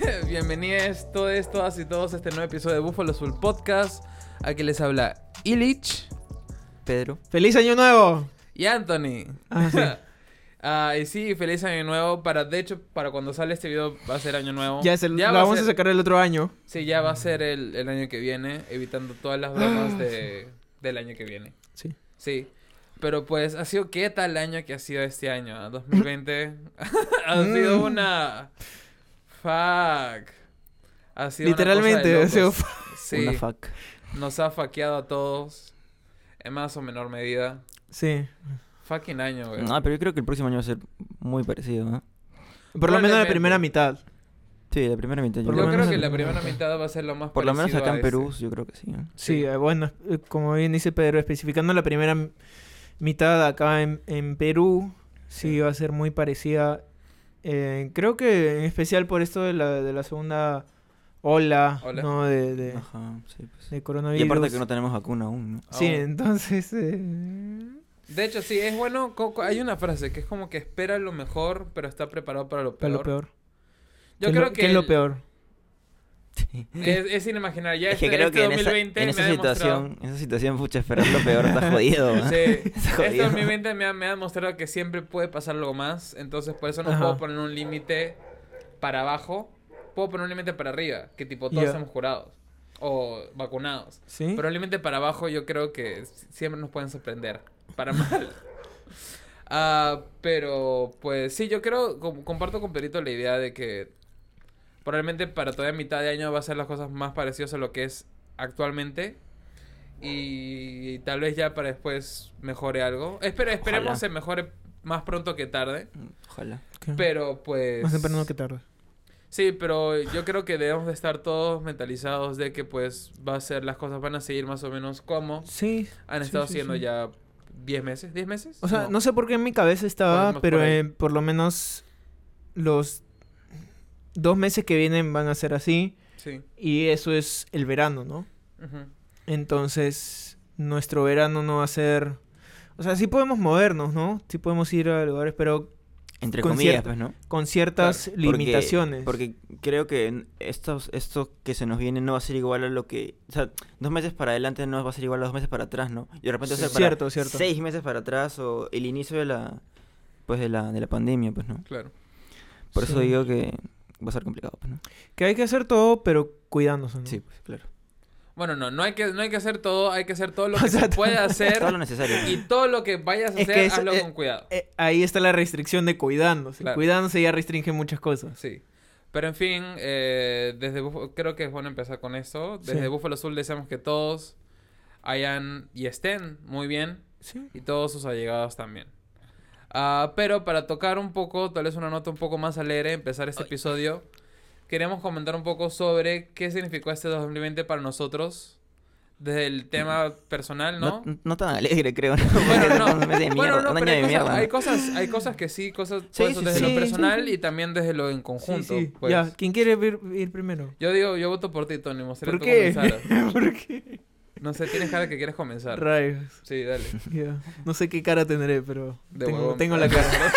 Bienvenidos todos, todas y todos a este nuevo episodio de Buffalo Soul Podcast. Aquí les habla Illich Pedro. ¡Feliz Año Nuevo! y Anthony. Ah, sí. Ah, y sí, feliz año nuevo. Para, de hecho, para cuando sale este video va a ser año nuevo. Ya, es el- lo va vamos a, ser- sacar el otro año. Sí, ya va a ser el, el año que viene, evitando todas las bromas de, del año que viene. Sí. Sí. Pero pues, ha sido qué tal año que ha sido este año, ¿ah? 2020. ha Mm. sido una. Fuck. Ha sido una Literalmente, cosa ha sido. Sí. Una fuck. Nos ha faqueado a todos. En más o menor medida. Sí. Fucking año, güey. No, pero yo creo que el próximo año va a ser muy parecido, ¿no? Por lo menos la primera mitad. Sí, la primera mitad. Yo creo que el- la primera mitad va a ser lo más Por lo menos acá en Perú, yo creo que sí. ¿no? Sí, eh, bueno, eh, como bien dice Pedro, especificando la primera mitad acá en, en Perú, sí, Sí. va a ser muy parecida. Eh, creo que en especial por esto de la, de la segunda ola, Ola. ¿no? De, de, Ajá, sí, pues. de Y coronavirus. aparte que no tenemos vacuna aún, ¿no? Sí, Aún. entonces... eh, De hecho, sí, es bueno. Hay una frase que es como que espera lo mejor, pero está preparado para lo para peor. lo peor. Yo ¿Qué es creo lo- que. ¿Qué es lo el- Es, es inimaginable. Ya Es que este, creo este que en esa, 2020 en me esa ha demostrado- situación, en esa situación, pucha, esperar lo peor está jodido, ¿no? Sí, Está este jodido. 2020 me ha, me ha demostrado que siempre puede pasar algo más. Entonces, por eso no Ajá. puedo poner un límite para abajo. Puedo poner un límite para arriba. Que tipo todos Ya. estamos curados. O vacunados. ¿Sí? Pero el límite para abajo yo creo que siempre nos pueden sorprender. Para mal. Ah, pero pues sí, yo creo, com- comparto con Perito la idea de que probablemente para todavía mitad de año va a ser las cosas más parecidas a lo que es actualmente. Y tal vez ya para después mejore algo. Espera, esperemos Ojalá. se mejore más pronto que tarde. Ojalá. ¿Qué? Pero pues... Más temprano que tarde. Sí, pero yo creo que debemos de estar todos mentalizados de que pues va a ser, las cosas van a seguir más o menos como Sí. han sí, estado sí, siendo sí. ya 10 meses, 10 meses. O sea, no. sé por qué en mi cabeza estaba, pero por eh, por lo menos los dos meses que vienen van a ser así. Sí. Y eso es el verano, ¿no? Entonces, nuestro verano no va a ser... O sea, sí podemos movernos, ¿no? Sí podemos ir a lugares, pero Entre Con comillas, pues, ¿no? con ciertas Porque- limitaciones. Porque creo que estos, esto que se nos viene no va a ser igual a lo que... O sea, dos meses para adelante no va a ser igual a dos meses para atrás, ¿no? Y de repente Sí. va a ser para Cierto, cierto. seis meses para atrás o el inicio de la... Pues de la, de la pandemia, pues, ¿no? Claro. Por eso digo que va a ser complicado, pues, ¿no? Que hay que hacer todo, pero cuidándose, ¿no? Sí, pues, claro. Bueno, no, no hay que, no hay que hacer todo, hay que hacer todo lo O que sea, se puede hacer Todo lo necesario. y todo lo que vayas a Es hacer, hazlo eh, con cuidado. Eh, ahí está la restricción de cuidándose. Claro. Cuidándose ya restringe muchas cosas. Sí. Pero en fin, eh, desde Búfalo- creo que es bueno empezar con esto. Desde Sí. Búfalo Azul deseamos que todos hayan y estén muy bien Sí. y todos sus allegados también. Ah, pero para tocar un poco, tal vez una nota un poco más alegre, empezar este episodio, queremos comentar un poco sobre qué significó este 2020 para nosotros, desde el tema personal, ¿no? No, no tan alegre, creo. ¿no? Bueno, no. un mes de mierda, Bueno, no, un año pero hay de cosas, mierda. hay ¿no? cosas, hay cosas que sí, cosas Sí, sí, desde sí. lo personal sí, sí. y también desde lo en conjunto. sí. pues. Ya, ¿quién quiere ir, ir primero? Yo digo, yo voto por ti, Tony. ¿Por qué? ¿Por qué? No sé, tienes cara que quieres comenzar. Rayos. Sí, dale. No sé qué cara tendré, pero De tengo, huevón. tengo la cara.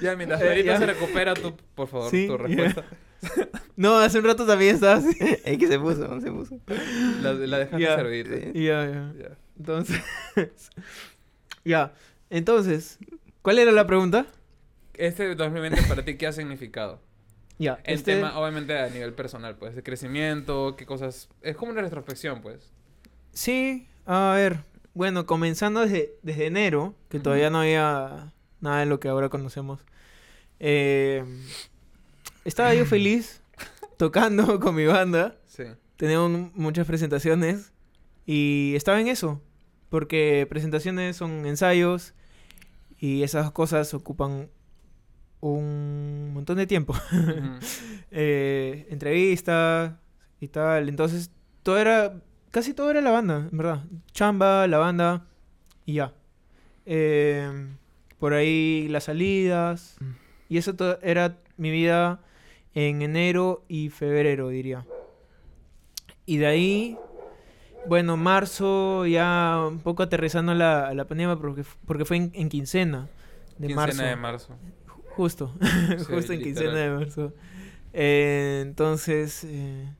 Ya, mientras Eh, Pedrito ya. se recupera, tú, por favor, Sí, tu respuesta. No, hace un rato también estaba así. Es que se puso, se puso. La, la dejaste servir. Ya. Ya. Entonces. ya. Entonces, ¿cuál era la pregunta? Este 2020 para ti, ¿qué ha significado? Ya. El este- tema, obviamente, a nivel personal, pues, de crecimiento, qué cosas... Es como una retrospección, pues. Sí, a ver. Bueno, comenzando desde, desde enero, que Ujú. todavía no había nada de lo que ahora conocemos. eh, estaba yo feliz tocando con mi banda. Sí. Teníamos muchas presentaciones y estaba en eso. Porque presentaciones son ensayos y esas cosas ocupan un montón de tiempo. Eh, entrevistas y tal. Entonces, todo era, casi todo era la banda, en verdad. Chamba, la banda y ya. Eh, por ahí las salidas. Y eso era mi vida en enero y febrero, diría. Y de ahí bueno, marzo ya un poco aterrizando la, la pandemia porque, porque fue en, en quincena de Quincena marzo. de marzo. Justo, Sí, justo en quincena de marzo. Eh, entonces, eh,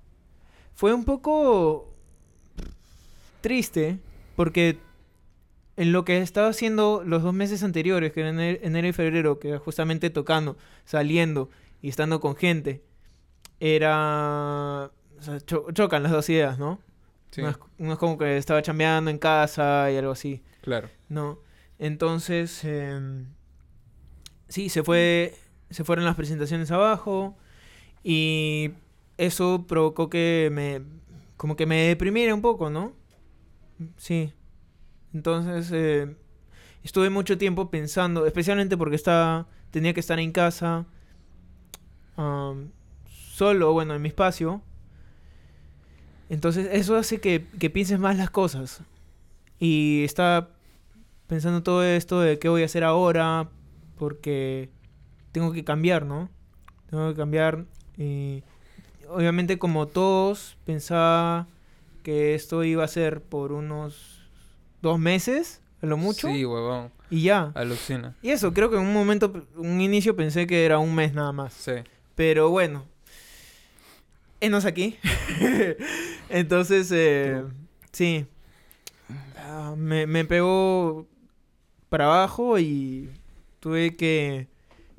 fue un poco triste porque en lo que estaba haciendo los dos meses anteriores, que eran enero, y febrero, que era justamente tocando, saliendo y estando con gente, era... o sea, cho- chocan las dos ideas, ¿no? Sí, No, es, no es como que estaba chambeando en casa y algo así. claro. No. Entonces, em, sí, se fue, se fueron las presentaciones abajo y eso provocó que me, como que me deprimiera un poco, ¿no? Sí. Entonces, eh, estuve mucho tiempo pensando, especialmente porque estaba, tenía que estar en casa, am, solo, bueno, en mi espacio. Entonces, eso hace que, que pienses más las cosas. Y estaba pensando todo esto de qué voy a hacer ahora, porque tengo que cambiar, ¿no? Tengo que cambiar. Y obviamente como todos pensaba que esto iba a ser por unos dos meses, a lo mucho, Sí, huevón. y ya. Alucina. Y eso, creo que en un momento, un inicio pensé que era un mes nada más. Sí. Pero bueno, enos aquí. Entonces, eh, sí, Ah, me, me pegó para abajo y tuve que,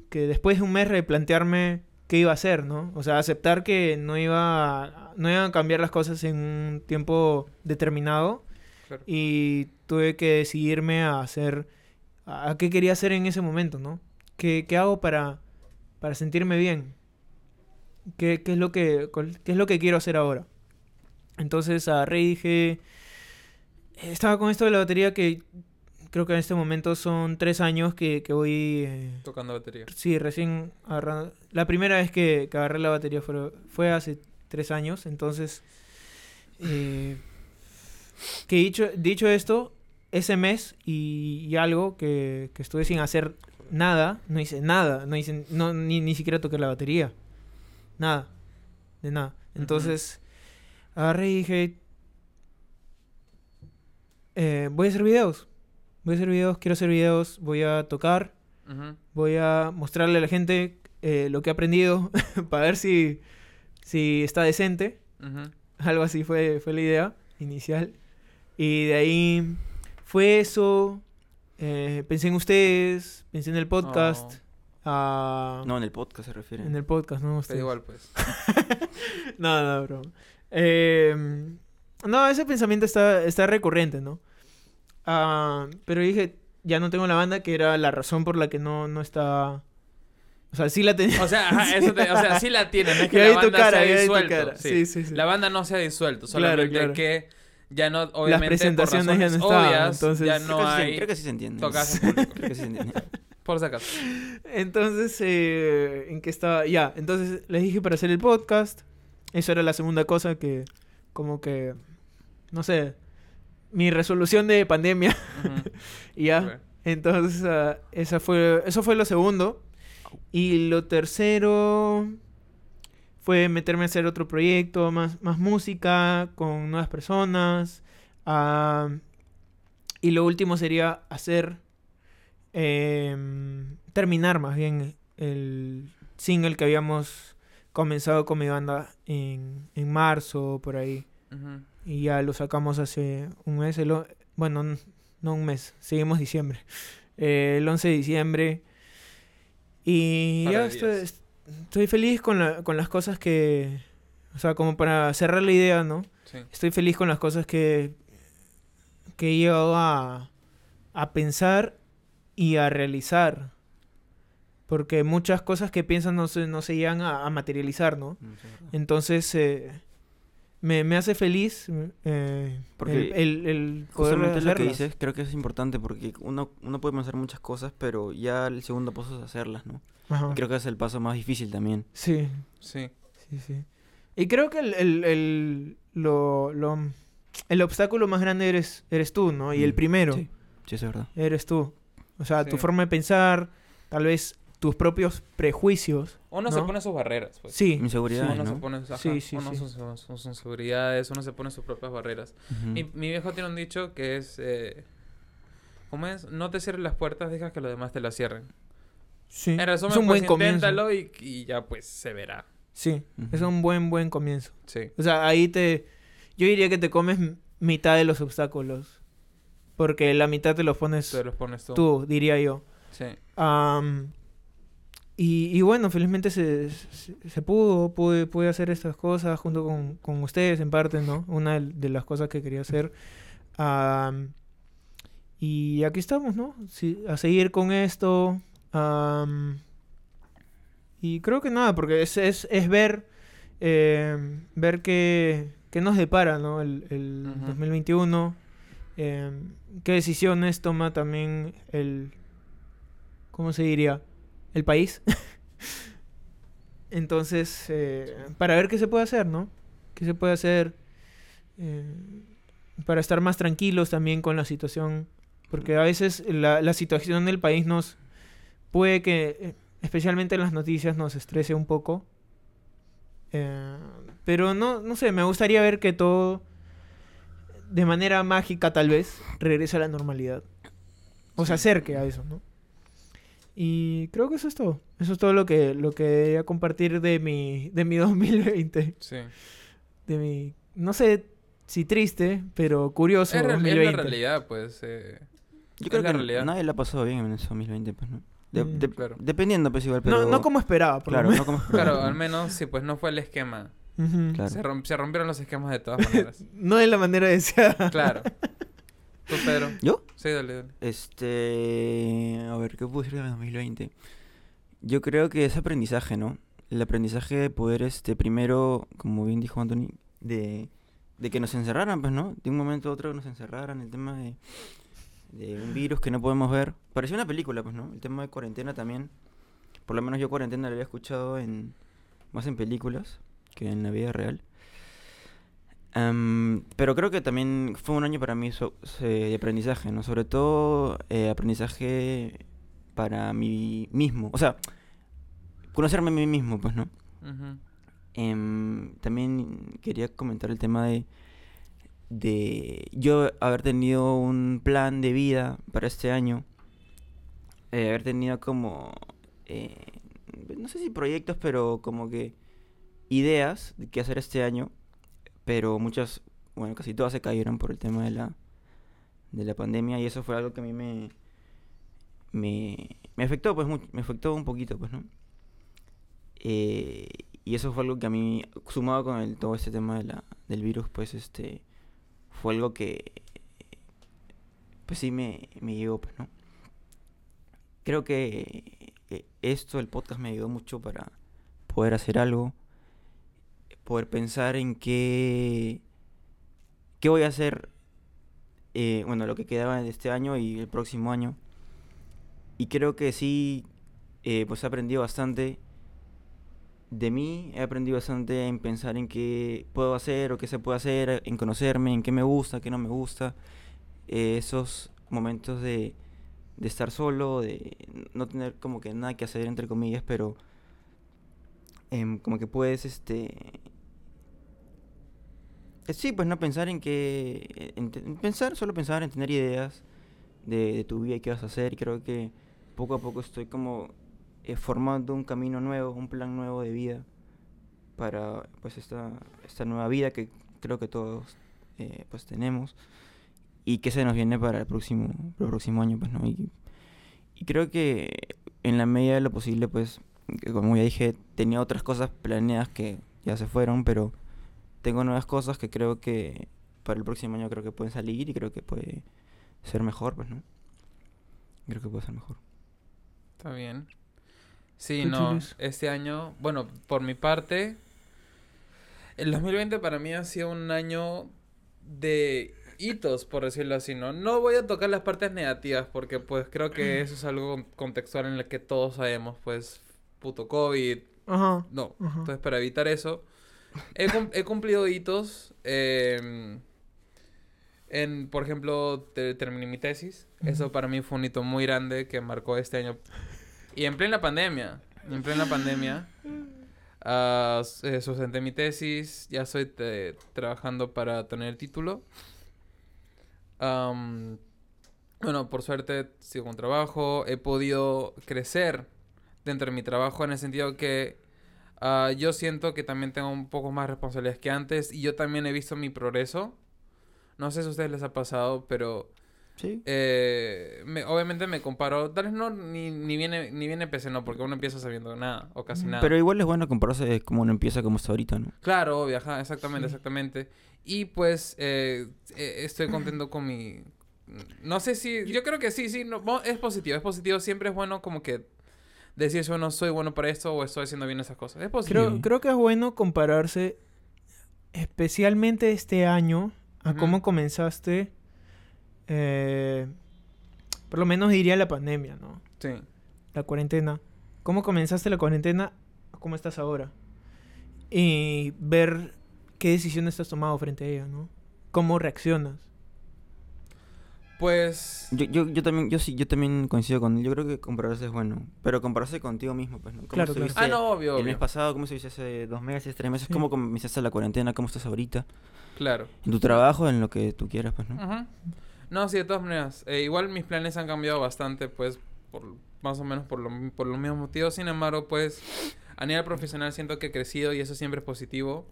que después de un mes replantearme qué iba a hacer, ¿no? O sea, aceptar que no iba, no iban a cambiar las cosas en un tiempo determinado Claro. y tuve que decidirme a hacer, a, a qué quería hacer en ese momento, ¿no? ¿Qué, qué hago para, para sentirme bien? ¿Qué, qué es lo que, qué es lo que quiero hacer ahora? Entonces agarré y dije, estaba con esto de la batería que creo que en este momento son tres años que, que voy, eh, Tocando batería. sí, recién agarrando. La primera vez que, que agarré la batería fue, fue hace tres años, entonces, eh, que dicho, dicho esto, ese mes y, y algo que, que estuve sin hacer nada, no hice nada, no hice, no, ni, ni siquiera toqué la batería, nada, de nada. Entonces, agarré y dije, eh, voy a hacer videos, voy a hacer videos, quiero hacer videos, voy a tocar, voy a mostrarle a la gente eh, lo que he aprendido para ver si, si está decente. Algo así fue, fue la idea inicial. Y de ahí fue eso. eh, pensé en ustedes, pensé en el podcast. ah, No, en el podcast se refiere. en el podcast, ¿no? Ustedes. igual, pues. No, no, bro. Eh, no, ese pensamiento está, está recurrente, ¿no? Ah, pero dije, ya no tengo la banda, que era la razón por la que no, no estaba... O sea, sí la tenía. O sea, ajá, eso te- o sea, sí la tienen, no es que Ya la banda cara, se ha disuelto. Sí. Sí, sí, sí. La banda no se ha disuelto, Claro, solamente claro. que ya no, obviamente, presentaciones por ya no estaban, obvias, entonces- ya Creo no que sí se- hay creo que sí se entiende. tocas en público. Creo que sí se entiende. Por si acaso. Entonces, eh, ¿en qué estaba? Ya, entonces les dije para hacer el podcast. Eso era la segunda cosa que, como que, no sé, mi resolución de pandemia. Y ya. Entonces, ah, esa fue, eso fue lo segundo. Y lo tercero fue meterme a hacer otro proyecto, más, más música, con nuevas personas. ah, y lo último sería hacer, em, terminar más bien el single que habíamos comenzado con mi banda en, en marzo, por ahí. Ujú. Y ya lo sacamos hace un mes. el bueno, no un mes, seguimos diciembre. Eh, el 11 de diciembre. Y Par ya estoy, estoy feliz con, la- con las cosas que... O sea, como para cerrar la idea, ¿no? Sí. Estoy feliz con las cosas que, que he llegado a, a pensar y a realizar. Porque muchas cosas que piensan no se, no se llegan a, a materializar, ¿no? Entonces, eh, me, me hace feliz eh, Porque el, el, el poder Justamente lo que dices, creo que es importante porque uno, uno puede pensar muchas cosas, pero ya el segundo paso es hacerlas, ¿no? Ajá. Y creo que es el paso más difícil también. Sí, Sí. sí, sí. Y creo que el, el, el, lo, lo- el obstáculo más grande eres, eres tú, ¿no? Y el Mm, primero Sí, sí, eso es verdad. eres tú. O sea, tu forma de pensar, tal vez tus propios prejuicios. Uno se ¿no? pone sus barreras, pues. Sí, Inseguridades, uno se ¿no? pone, ajá, Sí, sí, uno sí. sus, sus- sus inseguridades, uno se pone sus propias barreras. Mi, mi viejo tiene un dicho que es... Eh, ¿Cómo es? No te cierres las puertas, deja que los demás te las cierren. sí. En resumen, es un pues buen comienzo. inténtalo y, y ya pues se verá. Sí, es un buen, buen comienzo. Sí. O sea, ahí te... Yo diría que te comes mitad de los obstáculos. Porque la mitad te los pones Te los pones tú. tú, diría yo. Sí. Y, y bueno, felizmente se, se, se pudo, pude, pude hacer estas cosas junto con, con ustedes en parte, ¿no? Una de- de las cosas que quería hacer. Y aquí estamos, ¿no? Sí, a seguir con esto. y creo que nada, porque es, es, es ver, eh, ver qué, qué nos depara, ¿no? El, el Ujú. 2021. eh, qué decisiones toma también el, ¿cómo se diría? El país. Entonces, eh, para ver qué se puede hacer, ¿no? ¿Qué se puede hacer eh, para estar más tranquilos también con la situación? Porque a veces la, la situación del país nos puede que, eh, especialmente en las noticias, nos estrese un poco. Eh, pero no, no sé, me gustaría ver que todo, de manera mágica tal vez, regrese a la normalidad. O se acerque a eso, ¿no? Y creo que eso es todo. Eso es todo lo que, lo que quería compartir de mi, de mi 2020. Sí. De mi, no sé si triste, pero curioso Es, real- es 2020. la realidad, pues. eh, Yo es creo la que realidad. nadie la ha pasado bien en ese 2020, pues, ¿no? De- Mm, de- claro. Dependiendo, pues, igual, pero... No, no como esperaba, por lo Claro, menos. no como... Claro, al menos sí, pues no fue el esquema. Ujú. Claro. Se, romp- se rompieron los esquemas de todas maneras. No de la manera deseada. claro. ¿Tú, Pedro? ¿Yo? Sí, dale, dale. Este... A ver, ¿qué puedo decir de 2020? Yo creo que es aprendizaje, ¿no? El aprendizaje de poder, este, primero, como bien dijo Anthony, de, de que nos encerraran, pues, ¿no? De un momento a otro nos encerraran, el tema de, de un virus que no podemos ver. Parecía una película, pues, ¿no? El tema de cuarentena también. Por lo menos yo cuarentena lo había escuchado en más en películas que en la vida real. Am, pero creo que también fue un año para mí so- de aprendizaje, ¿no? Sobre todo eh, aprendizaje para mí mismo. O sea, conocerme a mí mismo, pues, ¿no? Em, también quería comentar el tema de, de yo haber tenido un plan de vida para este año. eh, haber tenido como, eh, no sé si proyectos, pero como que ideas de qué hacer este año. Pero muchas, bueno, casi todas se cayeron por el tema de la, de la pandemia y eso fue algo que a mí me, me, me afectó, pues, me afectó un poquito, pues, ¿no? Eh, y eso fue algo que a mí, sumado con todo este tema de la, del virus, pues este fue algo que pues sí me, me llegó, pues, ¿no? Creo que esto, el podcast, me ayudó mucho para poder hacer algo, poder pensar en qué, qué voy a hacer, eh, bueno, lo que quedaba de este año y el próximo año. Y creo que sí, eh, pues he aprendido bastante de mí, he aprendido bastante en pensar en qué puedo hacer o qué se puede hacer, en conocerme, en qué me gusta, qué no me gusta. Eh, esos momentos de, de estar solo, de no tener como que nada que hacer, entre comillas, pero em, como que puedes, este... eh, Sí, pues no pensar en que... En, pensar, solo pensar en tener ideas de, tu vida y qué vas a hacer. Creo que poco a poco estoy como eh, formando un camino nuevo, un plan nuevo de vida para pues esta, esta nueva vida que creo que todos eh, pues tenemos y que se nos viene para el próximo, el próximo año pues no y, y creo que en la medida de lo posible pues como ya dije tenía otras cosas planeadas que ya se fueron pero tengo nuevas cosas que creo que para el próximo año creo que pueden salir y creo que puede ser mejor pues no creo que puede ser mejor Está bien. Sí, ¿Tú, no. Este año, bueno, por mi parte, el 2020 para mí ha sido un año de hitos, por decirlo así, ¿no? No voy a tocar las partes negativas porque pues creo que eso es algo contextual en el que todos sabemos, pues, puto COVID, Ajá. no. Ajá. Entonces, para evitar eso, he, he cumplido hitos. em, en, por ejemplo, te- terminé mi tesis. Eso para mí fue un hito muy grande que marcó este año Y en plena pandemia, en plena pandemia, s- eh, sustenté mi tesis, ya estoy te- trabajando para tener el título. Bueno, por suerte sigo con trabajo, he podido crecer dentro de mi trabajo en el sentido que ah, yo siento que también tengo un poco más responsabilidades que antes y yo también he visto mi progreso. No sé si a ustedes les ha pasado, pero Sí. eh, me- obviamente me comparo, tal vez no, ni, ni viene, ni viene empecé, no, porque uno empieza sabiendo nada, o casi nada. Pero igual es bueno compararse de cómo uno empieza como está ahorita, ¿no? Claro, obvio, ajá, exactamente, Sí. exactamente. Y pues eh, eh, estoy contento con mi... No sé si... Yo creo que sí, sí, no, es positivo, es positivo. Siempre es bueno como que decir, bueno, soy bueno para esto o estoy haciendo bien esas cosas. Es positivo. Creo, creo que es bueno compararse, especialmente este año, a cómo comenzaste, eh, por lo menos diría la pandemia, ¿no? Sí. La cuarentena. ¿Cómo comenzaste la cuarentena a cómo estás ahora? Y ver qué decisiones has tomado frente a ella, ¿no? ¿Cómo reaccionas? Pues... Yo, yo, yo también, yo sí, yo también coincido con él. Yo creo que compararse es bueno. Pero compararse contigo mismo, pues, ¿no? ¿Cómo Claro, claro. Ah, no, obvio, El mes pasado, ¿cómo estuviste hace dos meses, tres meses? Sí. ¿Cómo comenzaste la cuarentena? ¿Cómo estás ahorita? Claro. En tu trabajo, en lo que tú quieras, pues, ¿no? No, sí, de todas maneras. Eh, igual mis planes han cambiado bastante, pues, por más o menos por, lo, por los mismos motivos. Sin embargo, pues, a nivel profesional siento que he crecido y eso siempre es positivo.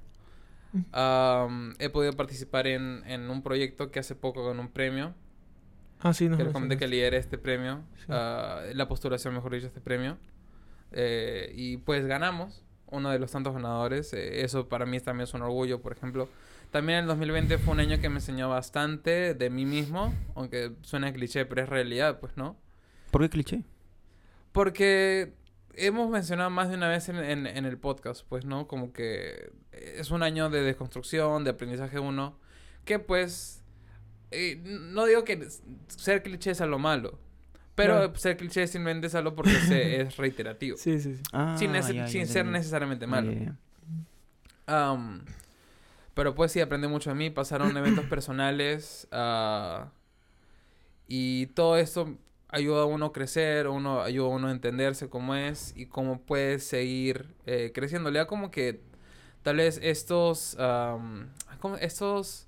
Am, he podido participar en, en un proyecto que hace poco ganó un premio. Ah, sí, no. que les comenté que lideré este premio. Sí. ah, la postulación, mejor dicho, este premio. Eh, y pues ganamos. Uno de los tantos ganadores. eh, eso para mí también es un orgullo, por ejemplo. También el 2020 fue un año que me enseñó bastante de mí mismo. Aunque suena cliché, pero es realidad, pues, ¿no? ¿Por qué cliché? Porque hemos mencionado más de una vez en, en- en el podcast, pues, ¿no? Como que es un año de desconstrucción, de aprendizaje uno, que pues, eh, no digo que ser cliché es algo malo, pero ser cliché simplemente es algo porque se- es reiterativo, Sí, sí, sí. Ah, sin, nece- ya, ya sin ser necesariamente malo. pero pues sí, aprendí mucho de mí. Pasaron eventos personales. ah, y todo esto ayuda a uno a crecer, uno, ayuda a uno a entenderse cómo es y cómo puede seguir eh, creciendo. Le da como que tal vez estos, ¿cómo? estos,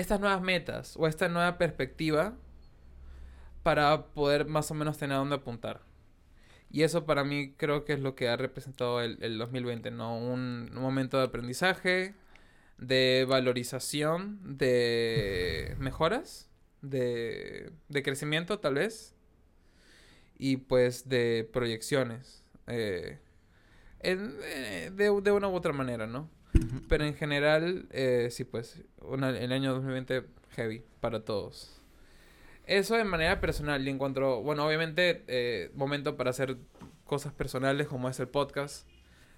estas nuevas metas o esta nueva perspectiva para poder más o menos tener a dónde apuntar. Y eso para mí creo que es lo que ha representado el, el 2020, ¿no? Un, un momento de aprendizaje, de valorización, de mejoras, de, de crecimiento tal vez, y pues de proyecciones, eh, en- eh, de, de una u otra manera, ¿no? Pero en general, eh, sí, pues, una- el año 2020 heavy para todos. Eso de manera personal y en cuanto, bueno, obviamente, eh, momento para hacer cosas personales como es el podcast,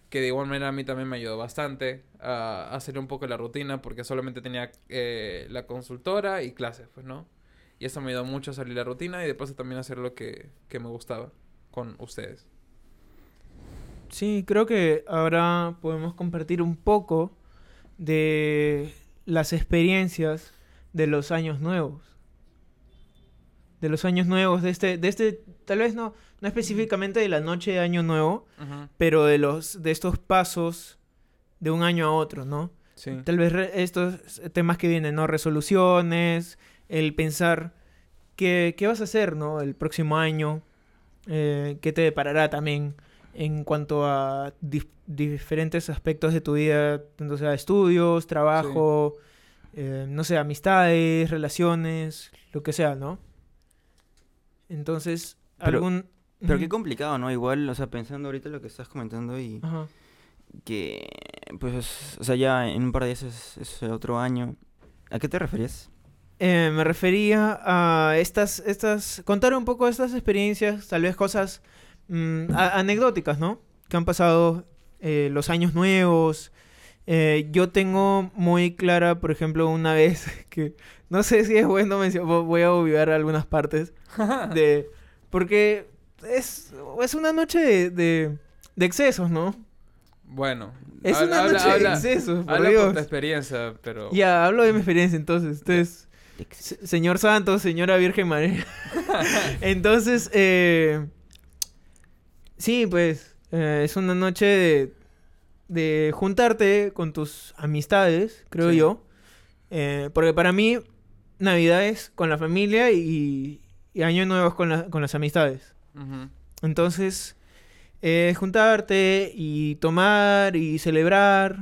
que de igual manera a mí también me ayudó bastante a hacer un poco la rutina porque solamente tenía eh, la consultora y clases, pues, ¿no? Y eso me ayudó mucho a salir la rutina y de paso también a hacer lo que, que me gustaba con ustedes. Sí, creo que ahora podemos compartir un poco de las experiencias de los años nuevos. De los años nuevos, de este, de este, tal vez no, no específicamente de la noche de año nuevo, pero de los, de estos pasos de un año a otro, ¿no? Sí. Tal vez estos temas que vienen, ¿no? Resoluciones, el pensar qué, qué vas a hacer, ¿no? El próximo año, eh, qué te deparará también en cuanto a dif- diferentes aspectos de tu vida, tanto sea estudios, trabajo, eh, no sé, amistades, relaciones, lo que sea, ¿no? Entonces, Pero- algún... Pero qué complicado, ¿no? Igual, o sea, pensando ahorita lo que estás comentando y Ajá. que, pues, o sea, ya en un par de días es, es otro año. ¿A qué te referías? Eh, me refería a estas, estas, contar un poco estas experiencias, tal vez cosas mm, anecdóticas, ¿no? Que han pasado eh, los años nuevos. Eh, yo tengo muy clara, por ejemplo, una vez que no sé si es bueno mencionar, voy a olvidar algunas partes de porque es, es una noche de, de, de excesos, ¿no? Bueno. Es habla- una habla- noche de habla- excesos, por Habla por Dios. tu experiencia, pero... Ya, hablo de mi experiencia entonces. Entonces, Se- Señor Santos, señora Virgen María. Entonces, eh, Sí, pues eh, es una noche de, de juntarte con tus amistades, creo Sí. yo. Eh, porque para mí, Navidad es con la familia y, y Año Nuevo es con, la- con las amistades. Entonces, eh, juntarte y tomar y celebrar.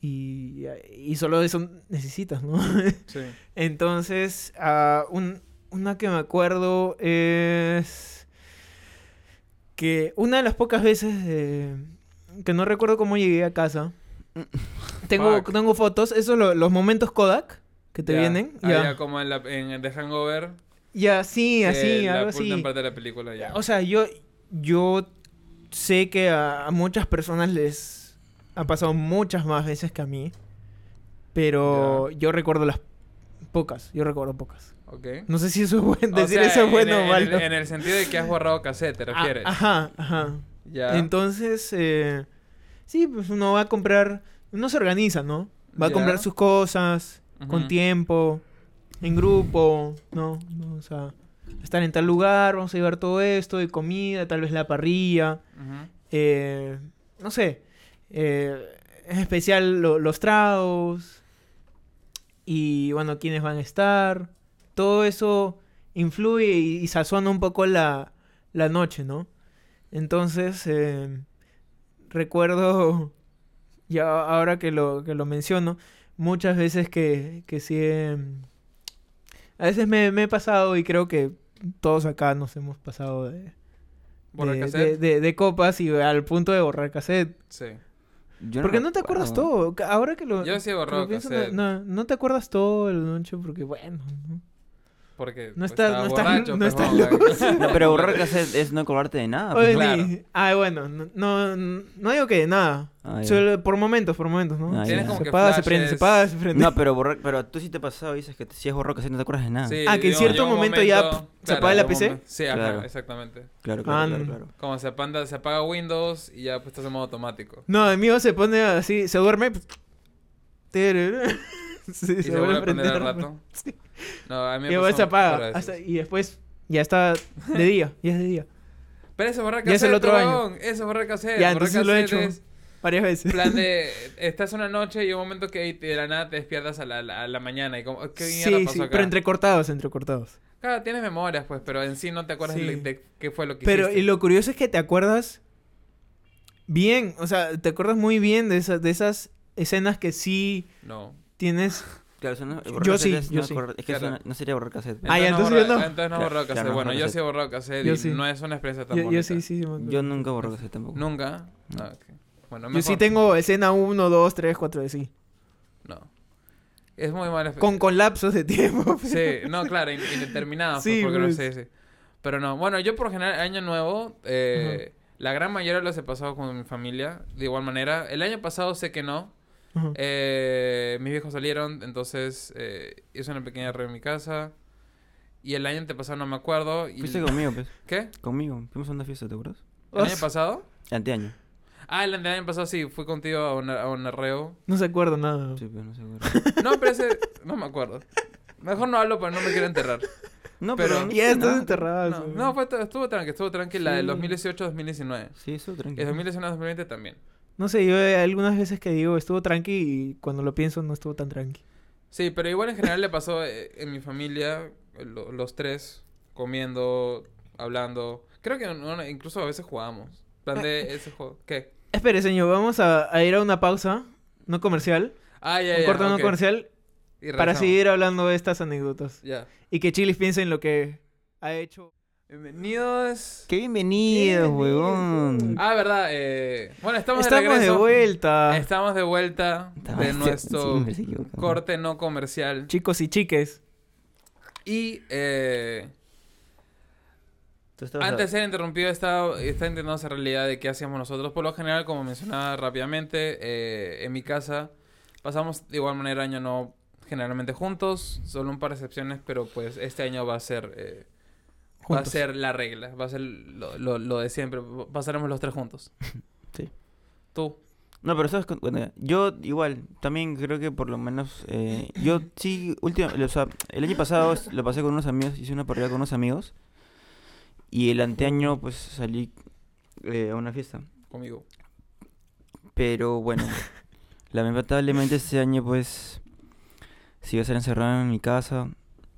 Y, y solo eso necesitas, ¿no? Sí. Entonces, ah, un- una que me acuerdo es que una de las pocas veces eh, que no recuerdo cómo llegué a casa, tengo, Fuck. tengo fotos, esos lo- los momentos Kodak que te Ya. vienen. Ah, Ya, ya, como en, la, en The Hangover. ya, sí, así, la algo última así. parte de la película, ya. O sea, yo, yo sé que a, a muchas personas les ha pasado muchas más veces que a mí, pero yo recuerdo las pocas, yo recuerdo pocas. No sé si eso es bueno, O decir sea, eso es bueno en, o malo. En, el sentido de que has borrado cassette, ¿te Ah, refieres? ajá, ajá. ya. Entonces, eh, sí, pues uno va a comprar, uno se organiza, ¿no? Va a Ya. comprar sus cosas con tiempo, en grupo, ¿no? Vamos a estar en tal lugar, vamos a llevar todo esto de comida, tal vez la parrilla, eh, no sé, eh, en especial lo- los tragos y bueno, quiénes van a estar, todo eso influye y, y sazona un poco la, la noche, ¿no? Entonces, eh, recuerdo, ya ahora que lo, que lo menciono, muchas veces que, que sí... eh, a veces me, me he pasado y creo que todos acá nos hemos pasado de, ¿Borrar de, cassette? de- de- de copas y al punto de borrar cassette. Sí. Yo Porque no te acuerdas todo. Ahora que lo. Yo sí he borrado cassette. No, no, no te acuerdas todo el noche porque, bueno. ¿no? Porque No pues, estás- no estás- borracho, no estás vamos, No, pero borrar cassette es no acordarte de nada. Oye, pues. claro. ni- Ah, bueno. No, no, no digo que nada. Ah. Solo por momentos, por momentos, ¿no? Ah, Tienes como se que apaga, se prende, se apaga, se prende. No, pero borrar, pero tú sí te ha pasado y dices que si has borrado cassette no te acuerdas de nada. Sí, Ah, que en cierto momento ya, se apaga la PC. momento- Sí, ajá, Claro. exactamente. Claro, claro, Ah, claro, claro. Como se apaga, se apaga Windows y ya pues estás en modo automático. No, el mío se pone así, se duerme. Sí, Y se vuelve a prender al rato. Sí. No, a mí me Y después se apaga. hasta- y después ya está de día. Ya es de día. Pero eso es borrar Ya es el otro año. Eso es borrar cassette. Ya, borrar entonces lo he hecho. es Varias veces. plan de... Estás una noche y un momento que de la nada te despiertas a la, a la mañana y como... ¿Qué mierda Sí, pasó sí, acá? pero entrecortados, entrecortados. Claro, tienes memorias pues, pero en sí no te acuerdas Sí. de, de qué fue lo que Pero hiciste. y lo curioso es que te acuerdas bien, o sea, te acuerdas muy bien de esas, de esas escenas que sí No. tienes. Claro, eso no, Yo borrar sí, cassette es yo no sí. acordar- Es que eso Claro. no, no sería borrar cassette. Ah, no entonces borra- yo no. Entonces no Claro, borrado cassette. claro, no bueno, borra yo cassette. sí he borrado cassette Yo y sí. no es una experiencia tan Yo, bonita. yo sí, sí, sí. Yo nunca borro cassette tampoco. ¿Nunca? Ah, ok. Bueno, Yo sí mejor. tengo escena 1, 2, 3, 4 de sí. No. Es muy mala Con, con lapsos de tiempo. Sí, no, claro, in- indeterminados, pues, Sí, porque no pues. sé, sí. Pero no, bueno, yo por general, año nuevo, eh, la gran mayoría los he pasado con mi familia, de igual manera. El año pasado sé que no. Ujú. Eh, mis viejos salieron, entonces eh, hice una pequeña reunión en mi casa. Y el año antepasado no me acuerdo. Y... Fuiste conmigo, pues. ¿Qué? Conmigo. Fuimos a una fiesta, ¿te acuerdas? ¿El año pasado? Anteaño. Ah, el año pasado sí, fui contigo a un, a un arreo. No se acuerda nada. Sí, pero no sé. No, pero ese... No me acuerdo. Mejor no hablo, pero no me quiero enterrar. No, Pero- pero... Ya estás enterrado. No, no fue, estuvo tranqui, estuvo tranqui la del Sí. 2018-2019. Sí, eso Y tranquilo. el 2019-2020 también. No sé, yo eh, algunas veces que digo estuvo tranqui y cuando lo pienso no estuvo tan tranqui. Sí, pero igual en general le pasó eh, en mi familia, eh, lo- los tres, comiendo, hablando. Creo que no, incluso a veces jugamos. Plan de ese juego. ¿Qué? Espere, señor, vamos a, a ir a una pausa, no comercial, Ah, ya, un corto no comercial, para seguir hablando de estas anécdotas. Ya. Y que Chilis piense en lo que ha hecho. Bienvenidos. ¡Qué bienvenido, huevón! Ah, verdad. Eh... Bueno, estamos, Estamos de de, regreso. vuelta, Estamos de vuelta de nuestro corte no comercial. chicos y chiques. Y eh, Antes de ser interrumpido, está, está intentando hacer realidad de qué hacíamos nosotros. Por lo general, como mencionaba rápidamente, eh, en mi casa pasamos de igual manera año no generalmente juntos, solo un par de excepciones, pero pues este año va a ser eh, va a ser la regla, va a ser lo, lo- lo de siempre, pasaremos los tres juntos. Sí. Tú. No, pero sabes, yo igual, también creo que por lo menos, eh, yo sí, último, o sea, el año pasado lo pasé con unos amigos, hice una parrilla con unos amigos, y el anteaño pues salí eh, a una fiesta. conmigo. Pero bueno, lamentablemente este año pues sí voy a ser encerrado en mi casa.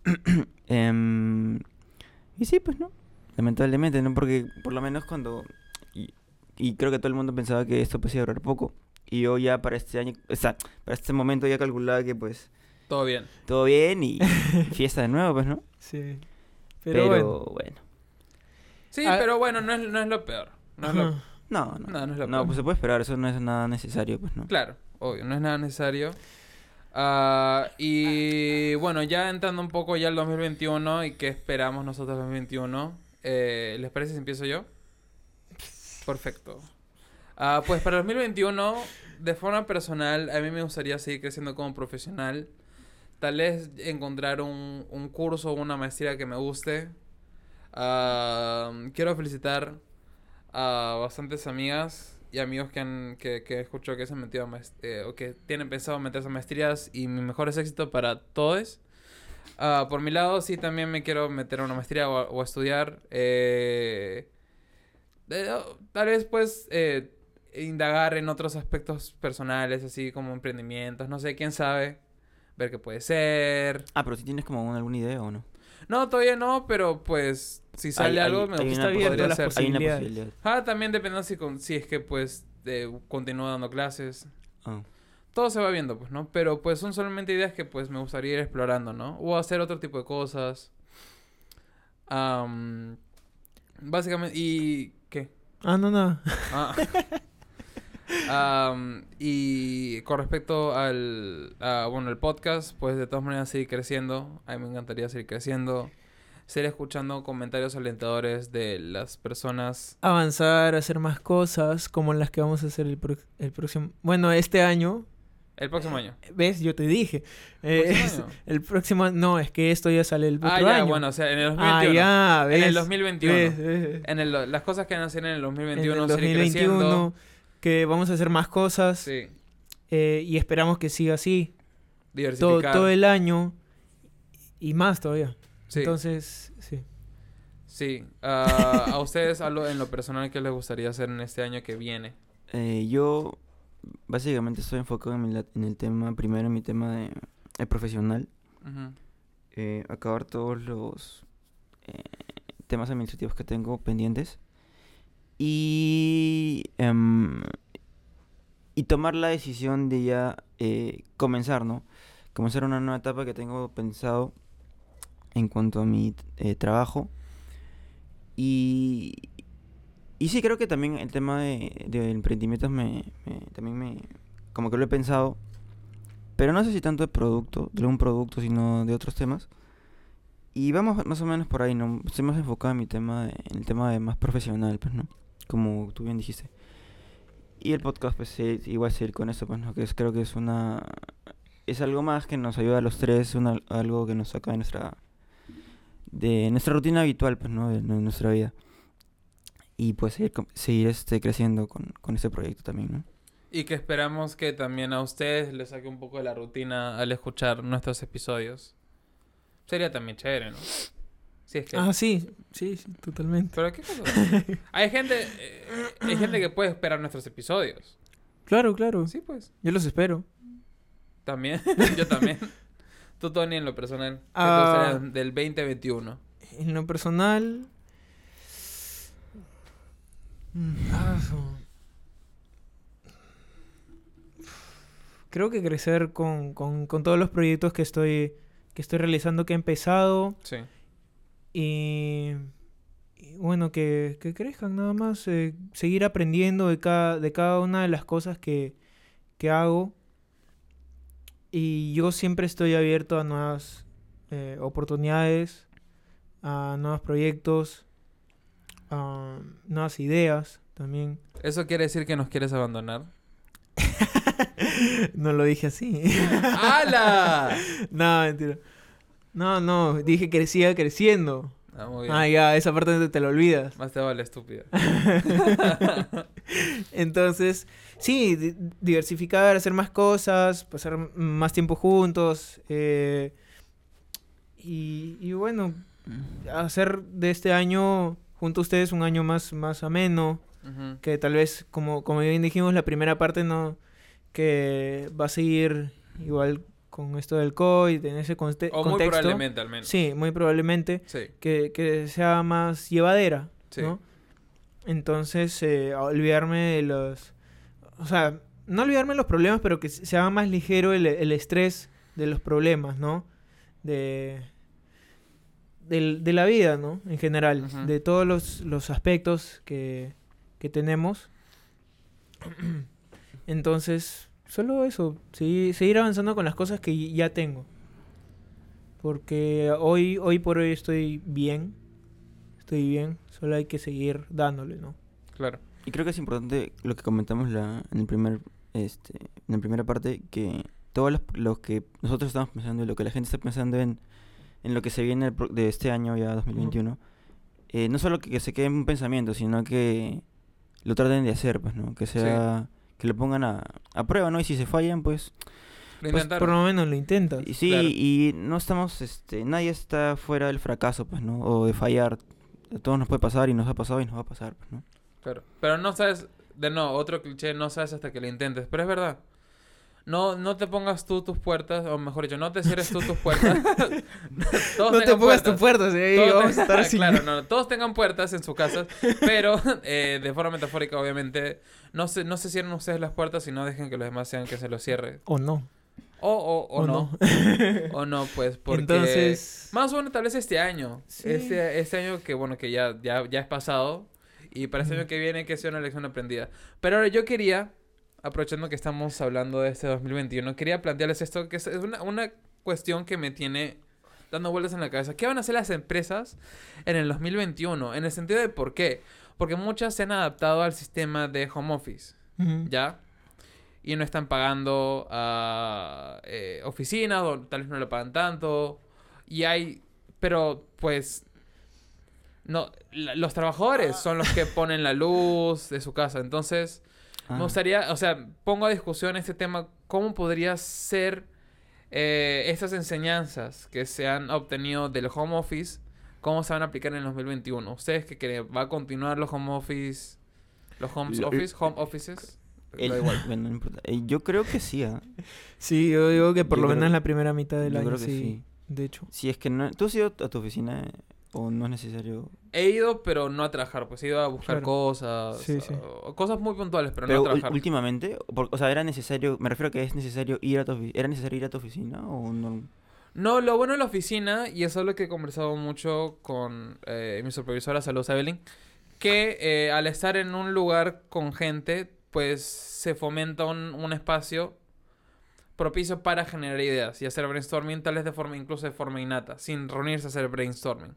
Em, y sí, pues no. Lamentablemente, ¿no? Porque por lo menos cuando... Y, y creo que todo el mundo pensaba que esto pues iba a durar poco. Y yo ya para este año, o sea, para este momento ya calculaba que pues Todo bien. todo bien y fiesta de nuevo, pues, ¿no? Sí. Pero, Pero, bueno. bueno. Sí, Ah. pero bueno, no es, no es lo peor. No es lo, Ajá. No, no. no, no es lo No, peor. pues se puede esperar, eso no es nada necesario, pues, ¿no? Claro, obvio, no es nada necesario. Ah, y bueno, ya entrando un poco ya al 2021 y qué esperamos nosotros del 2021. eh, ¿Les parece si empiezo yo? Perfecto. Ah, pues para el 2021, de forma personal, a mí me gustaría seguir creciendo como profesional. Tal vez encontrar un, un curso o una maestría que me guste. Ah, quiero felicitar a bastantes amigas y amigos que han que, que escucho que se han metido a eh, o que tienen pensado meterse a maestrías y mi mejor éxito para todos. Ah, por mi lado, sí, también me quiero meter a una maestría o a, estudiar. eh, oh, tal vez, pues, eh, indagar en otros aspectos personales, así como emprendimientos, no sé, quién sabe. Ver qué puede ser. Ah, pero si tienes como una- alguna idea o no. No, todavía no, pero pues, si sale Hay- algo, hay- me hay gusta, podría. Hay una posibilidad. Ah, también depende si, con, si es que pues eh, continúo dando clases. Ah. Todo se va viendo, pues, ¿no? Pero pues son solamente ideas que pues me gustaría ir explorando, ¿no? O hacer otro tipo de cosas. Am, básicamente, ¿y qué? Ah, no, no. Ah. Y con respecto al, a, bueno, el podcast, pues de todas maneras seguir creciendo. A mí me encantaría seguir creciendo. Seguir escuchando comentarios alentadores de las personas. Avanzar, hacer más cosas como las que vamos a hacer el, pro- el próximo... Bueno, este año. El próximo año. ¿Ves? Yo te dije. Eh, ¿Próximo es- año? el próximo... No, es que esto ya sale el otro Ah, ya, año. bueno, o sea, en el Ah, 2021. ya, ¿ves? En el 2021. ¿Ves? ¿ves? En el, las cosas que van a hacer en el 2021, en el seguir 2021, creciendo. Que vamos a hacer más cosas Sí, eh, y esperamos que siga así todo, todo el año y más todavía. Sí, Entonces, sí. sí. Ah, a ustedes, a lo- en lo personal, ¿qué les gustaría hacer en este año que viene? Eh, yo básicamente estoy enfocado en, mi la- en el tema, primero en mi tema de el profesional, eh, acabar todos los eh, temas administrativos que tengo pendientes y, em, y tomar la decisión de ya eh, comenzar, ¿no? Comenzar una nueva etapa que tengo pensado en cuanto a mi eh, trabajo y, y sí, creo que también el tema de, de emprendimientos me, me- también me... Como que lo he pensado. Pero no sé si tanto de producto, de un producto, sino de otros temas. Y vamos más o menos por ahí, ¿no? Estoy más enfocado en mi tema, de- en el tema de más profesional, pues, ¿no? Como tú bien dijiste. Y el podcast, pues, sí, igual seguir con eso, pues, ¿no? Que es, creo que es una... Es algo más que nos ayuda a los tres, una, algo que nos saca de nuestra... De nuestra rutina habitual, pues, ¿no? De, de nuestra vida y pues seguir, seguir este, creciendo con, con este proyecto también, ¿no? Y que esperamos que también a ustedes les saque un poco de la rutina al escuchar nuestros episodios. Sería también chévere, ¿no? Si es que... Ah, sí, sí, sí, totalmente. Pero qué cosa. hay gente, eh, hay gente que puede esperar nuestros episodios. Claro, claro. Sí, pues. Yo los espero. También. Yo también. Tú, Tony, en lo personal. ¿Qué te Ah. del 2021? En lo personal. mm, ah, Creo que crecer con, con, con todos los proyectos que estoy, que estoy realizando, que he empezado. Sí. Y, y bueno, que, que crezcan nada más. eh, seguir aprendiendo de cada, de cada una de las cosas que, que hago. Y yo siempre estoy abierto a nuevas eh, oportunidades, a nuevos proyectos, a nuevas ideas también. ¿Eso quiere decir que nos quieres abandonar? no lo dije así. ¡Hala! no, mentira. No, no, dije que siga creciendo. Ah, muy bien. Ah, ya, esa parte te la olvidas. Más te vale, estúpida. Entonces, sí, di- diversificar, hacer más cosas, pasar más tiempo juntos. eh, y, y bueno, hacer de este año junto a ustedes un año más, más ameno. Que tal vez, como, como bien dijimos, la primera parte no... Que va a seguir igual con esto del COVID, en ese conte- O muy contexto. probablemente, al menos. Sí, muy probablemente. Sí. que, que sea más llevadera, Sí. ¿no? Entonces, eh, olvidarme de los... O sea, no olvidarme de los problemas, pero que se haga más ligero el, el estrés de los problemas, ¿no? De, del- de la vida, ¿no? En general, de todos los, los aspectos que, que tenemos. Entonces, solo eso, seguir, seguir avanzando con las cosas que ya tengo. Porque hoy, hoy por hoy estoy bien. Estoy bien. Solo hay que seguir dándole, ¿no? Claro. Y creo que es importante lo que comentamos la, en el primer este en la primera parte que todos los, los que nosotros estamos pensando y lo que la gente está pensando en, en lo que se viene de este año ya 2021 eh, no solo que, que se quede en un pensamiento sino que lo traten de hacer pues no que sea que lo pongan a, a prueba no y si se fallan pues Lo Pues, por lo menos lo intentas. y sí Claro. y no estamos este nadie está fuera del fracaso pues no o de fallar a todos nos puede pasar y nos ha pasado y nos va a pasar pues no Claro. Pero no sabes, de nuevo, otro cliché, no sabes hasta que lo intentes. Pero es verdad. No, no te pongas tú tus puertas, o mejor dicho, no te cierres tú tus puertas. Todos no te pongas tu puertas. Ahí Todos vamos a tengan- estar así. Claro, no, no, todos tengan puertas en sus casas, pero eh, de forma metafórica, obviamente, no se, no se cierren ustedes las puertas y no dejen que los demás sean que se los cierre. O no. O, o, o, O no. no. o no, pues, porque... Entonces. Más bueno tal vez este año. Sí. Este, este año que, bueno, que ya, ya, ya es pasado. Y para este Ujú. año que viene que sea una lección aprendida. Pero ahora yo quería, aprovechando que estamos hablando de este 2021, quería plantearles esto, que es una, una cuestión que me tiene dando vueltas en la cabeza. ¿Qué van a hacer las empresas en el 2021? En el sentido de por qué. Porque muchas se han adaptado al sistema de home office. ¿ya? Y no están pagando a eh, oficinas, o tal vez no le pagan tanto. Y hay, pero pues, no, la- los trabajadores son los que ponen la luz de su casa. Entonces, Ah. me gustaría, o sea, pongo a discusión este tema, ¿cómo podría ser eh, estas enseñanzas que se han obtenido del home office? ¿Cómo se van a aplicar en el 2021? ¿Ustedes qué creen? ¿Va a continuar los home office? ¿Los home Lo- office? ¿Home offices? El- Da igual. bueno, no importa. Eh, Yo creo que sí, ¿ah? Sí, yo digo que por Yo lo creo- menos la primera mitad del yo año creo que sí, sí. De hecho. Si es que no... ¿Tú has ido a tu oficina o no es necesario? He ido, pero no a trabajar, pues he ido a buscar Claro. cosas. Sí, sí. cosas muy puntuales, pero, Pero no a trabajar. últimamente, o sea, era necesario, me refiero a que es necesario ir a tu oficina, ¿era necesario ir a tu oficina o no? No, lo bueno de la oficina, y eso es lo que he conversado mucho con eh, mi supervisora, saludos Evelyn, que eh, al estar en un lugar con gente, pues se fomenta un, un espacio propicio para generar ideas y hacer brainstorming, tal vez de forma, incluso de forma innata, sin reunirse a hacer brainstorming.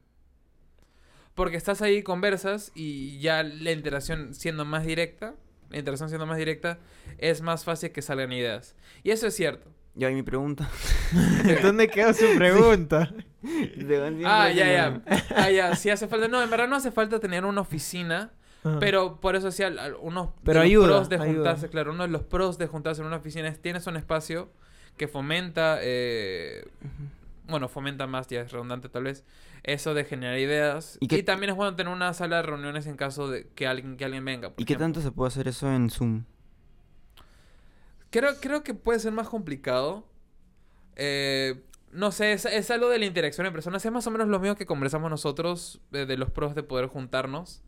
Porque estás ahí, conversas y ya la interacción siendo más directa, la interacción siendo más directa, es más fácil que salgan ideas. Y eso es cierto. Ya, y mi pregunta. ¿Dónde quedó su pregunta? Ah, ya, ya. Ah, ya. Sí hace falta. No, en verdad no hace falta tener una oficina. Ah. Pero por eso decía, al- unos Pero de los ayuda, pros de ayuda. juntarse, claro, uno de los pros de juntarse en una oficina es tienes un espacio que fomenta, eh, bueno, fomenta más, ya es redundante tal vez, eso de generar ideas. ¿Y también es bueno tener una sala de reuniones en caso de que alguien, que alguien venga. ¿Y qué ejemplo. tanto se puede hacer eso en Zoom? Creo, creo que puede ser más complicado. Eh, no sé, es, es algo de la interacción en personas. Es más o menos lo mismo que conversamos nosotros eh, de los pros de poder juntarnos.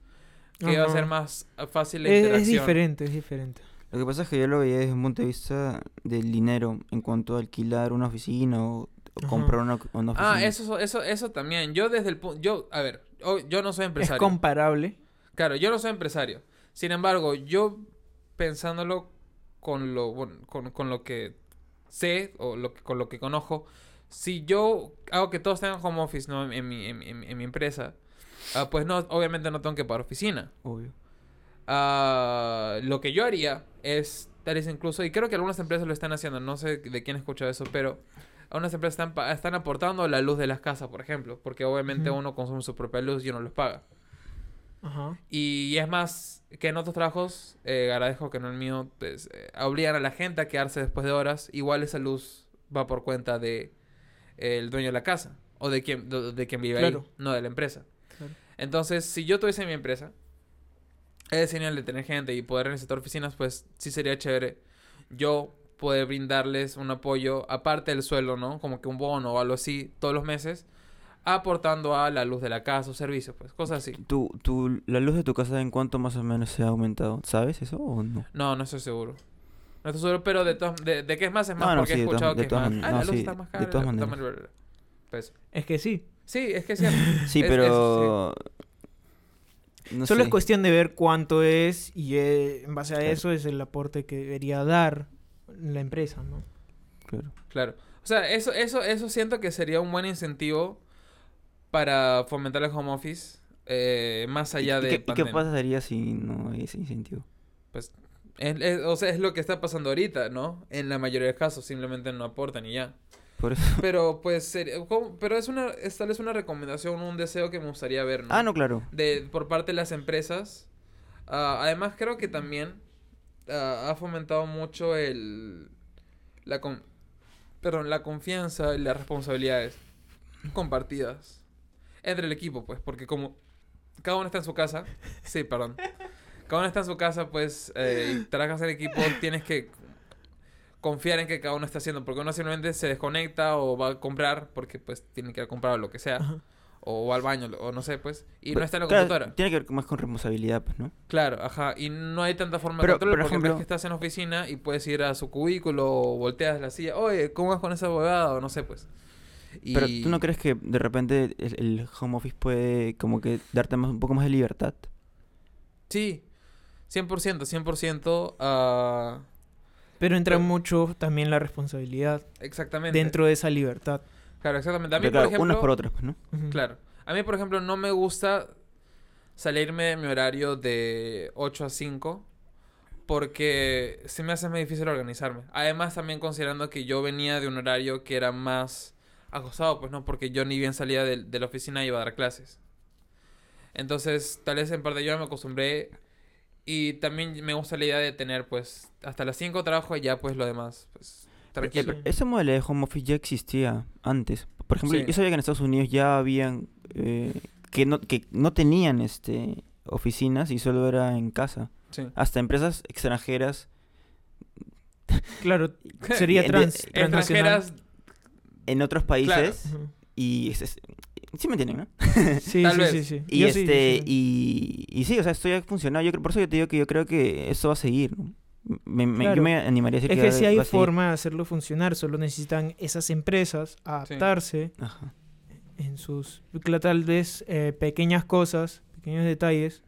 Que va a ser más fácil la Es, es interacción. diferente, es diferente. Lo que pasa es que yo lo veía desde un punto de vista del dinero en cuanto a alquilar una oficina o, o comprar una, una oficina. Ah, eso, eso, eso también. Yo desde el punto... Yo, a ver, yo, no soy Es empresario. comparable. Claro, yo no soy empresario. Sin embargo, yo pensándolo con lo, bueno, con, con lo que sé o lo que, con lo que conozco, si yo hago que todos tengan home office ¿no? en, mi, en, en- en mi empresa, ah, pues no, obviamente no tengo que pagar oficina. Obvio. Ah, lo que yo haría es, tal vez incluso, y creo que algunas empresas lo están haciendo, no sé de quién he escuchado eso, pero algunas empresas están, están aportando la luz de las casas, por ejemplo, porque obviamente uno consume su propia luz y uno los paga. Ajá. Y es más que en otros trabajos, eh, agradezco que en el mío, pues, eh, obligan a la gente a quedarse después de horas. Igual esa luz va por cuenta de eh, el dueño de la casa o de quien, de, de quien vive Claro. ahí, no de la empresa. Claro. Entonces, si yo tuviese mi empresa, es genial de tener gente y poder necesitar oficinas, pues sí sería chévere yo poder brindarles un apoyo aparte del suelo, ¿no? Como que un bono o algo así todos los meses, aportando a la luz de la casa o servicios, pues cosas así. ¿Tu, tu, ¿La luz de tu casa en cuánto más o menos se ha aumentado? ¿Sabes eso o no? No, no estoy seguro. No estoy seguro, pero de, todas- de, de que es más es más No, no, porque sí, he de todas- escuchado de que es todas más. Ah, la luz sí, está más de cara. todas la- maneras. Pues, Es que sí. sí, es que es cierto. Sí, Es- pero... No Solo es cuestión de ver cuánto es y eh, en base a Claro. eso es el aporte que debería dar la empresa, ¿no? Claro. Claro. O sea, eso, eso, eso siento que sería un buen incentivo para fomentar el home office. eh, más allá ¿Y, de. qué, y qué pasaría si no hay ese incentivo? Pues, es- es- o sea, es lo que está pasando ahorita, ¿no? En la mayoría de casos, simplemente no aportan y ya. Por eso... Pero, pues, sería, pero es una, es tal vez una recomendación, un deseo que me gustaría ver, ¿no? Ah, no, claro. De, por parte de las empresas. Ah, además, creo que también ha fomentado mucho el, la, con- perdón, la confianza y las responsabilidades compartidas entre el equipo, pues, porque como cada uno está en su casa, sí, perdón, cada uno está en su casa, pues, eh, y trabajas en equipo, tienes que confiar en que cada uno está haciendo, porque uno simplemente se desconecta o va a comprar, porque pues tiene que ir a comprar o lo que sea. O al baño, o no sé, pues, y Pero, no está en la claro, computadora. Tiene que ver más con responsabilidad, pues, ¿no? Claro, ajá, y no hay tanta forma Pero, de control por porque ejemplo- que estás en oficina y puedes ir a su cubículo o volteas la silla, oye, ¿cómo vas con esa abogada? O no sé, pues. Y... Pero ¿tú no crees que de repente el, el home office puede como que darte más, un poco más de libertad? Sí, 100%, 100%, ah, Pero entra Pero- mucho también la responsabilidad exactamente. dentro de esa libertad. Claro, exactamente. A mí, claro, por ejemplo... unas por otras, pues, ¿no? Claro. A mí, por ejemplo, no me gusta salirme de mi horario de 8 a 5 porque se me hace muy difícil organizarme. Además, también considerando que yo venía de un horario que era más acostado, pues no, porque yo ni bien salía de, de la oficina y iba a dar clases. Entonces, tal vez en parte yo me acostumbré y también me gusta la idea de tener, pues, hasta las 5 trabajo y ya, pues, lo demás, pues, tranquilo. esa modalidad de home office ya existía antes. Por ejemplo, Sí. yo sabía que en Estados Unidos ya habían eh, que no que no tenían este oficinas y solo era en casa. Sí. Hasta empresas extranjeras Claro, sería trans. Extranjeras, en otros países Ujú. y es- es- sí me entienden, ¿no? Sí, Tal sí, vez. sí, sí. Y Yo este sí. y, y sí, o sea, esto ya ha funcionado. Yo creo, por eso yo te digo que yo creo que esto va a seguir. ¿no? Me, me- Claro. Yo me animaría a decir Es que, sí hay forma de hacerlo funcionar, solo necesitan esas empresas adaptarse Ajá. en sus tal vez eh, pequeñas cosas, pequeños detalles,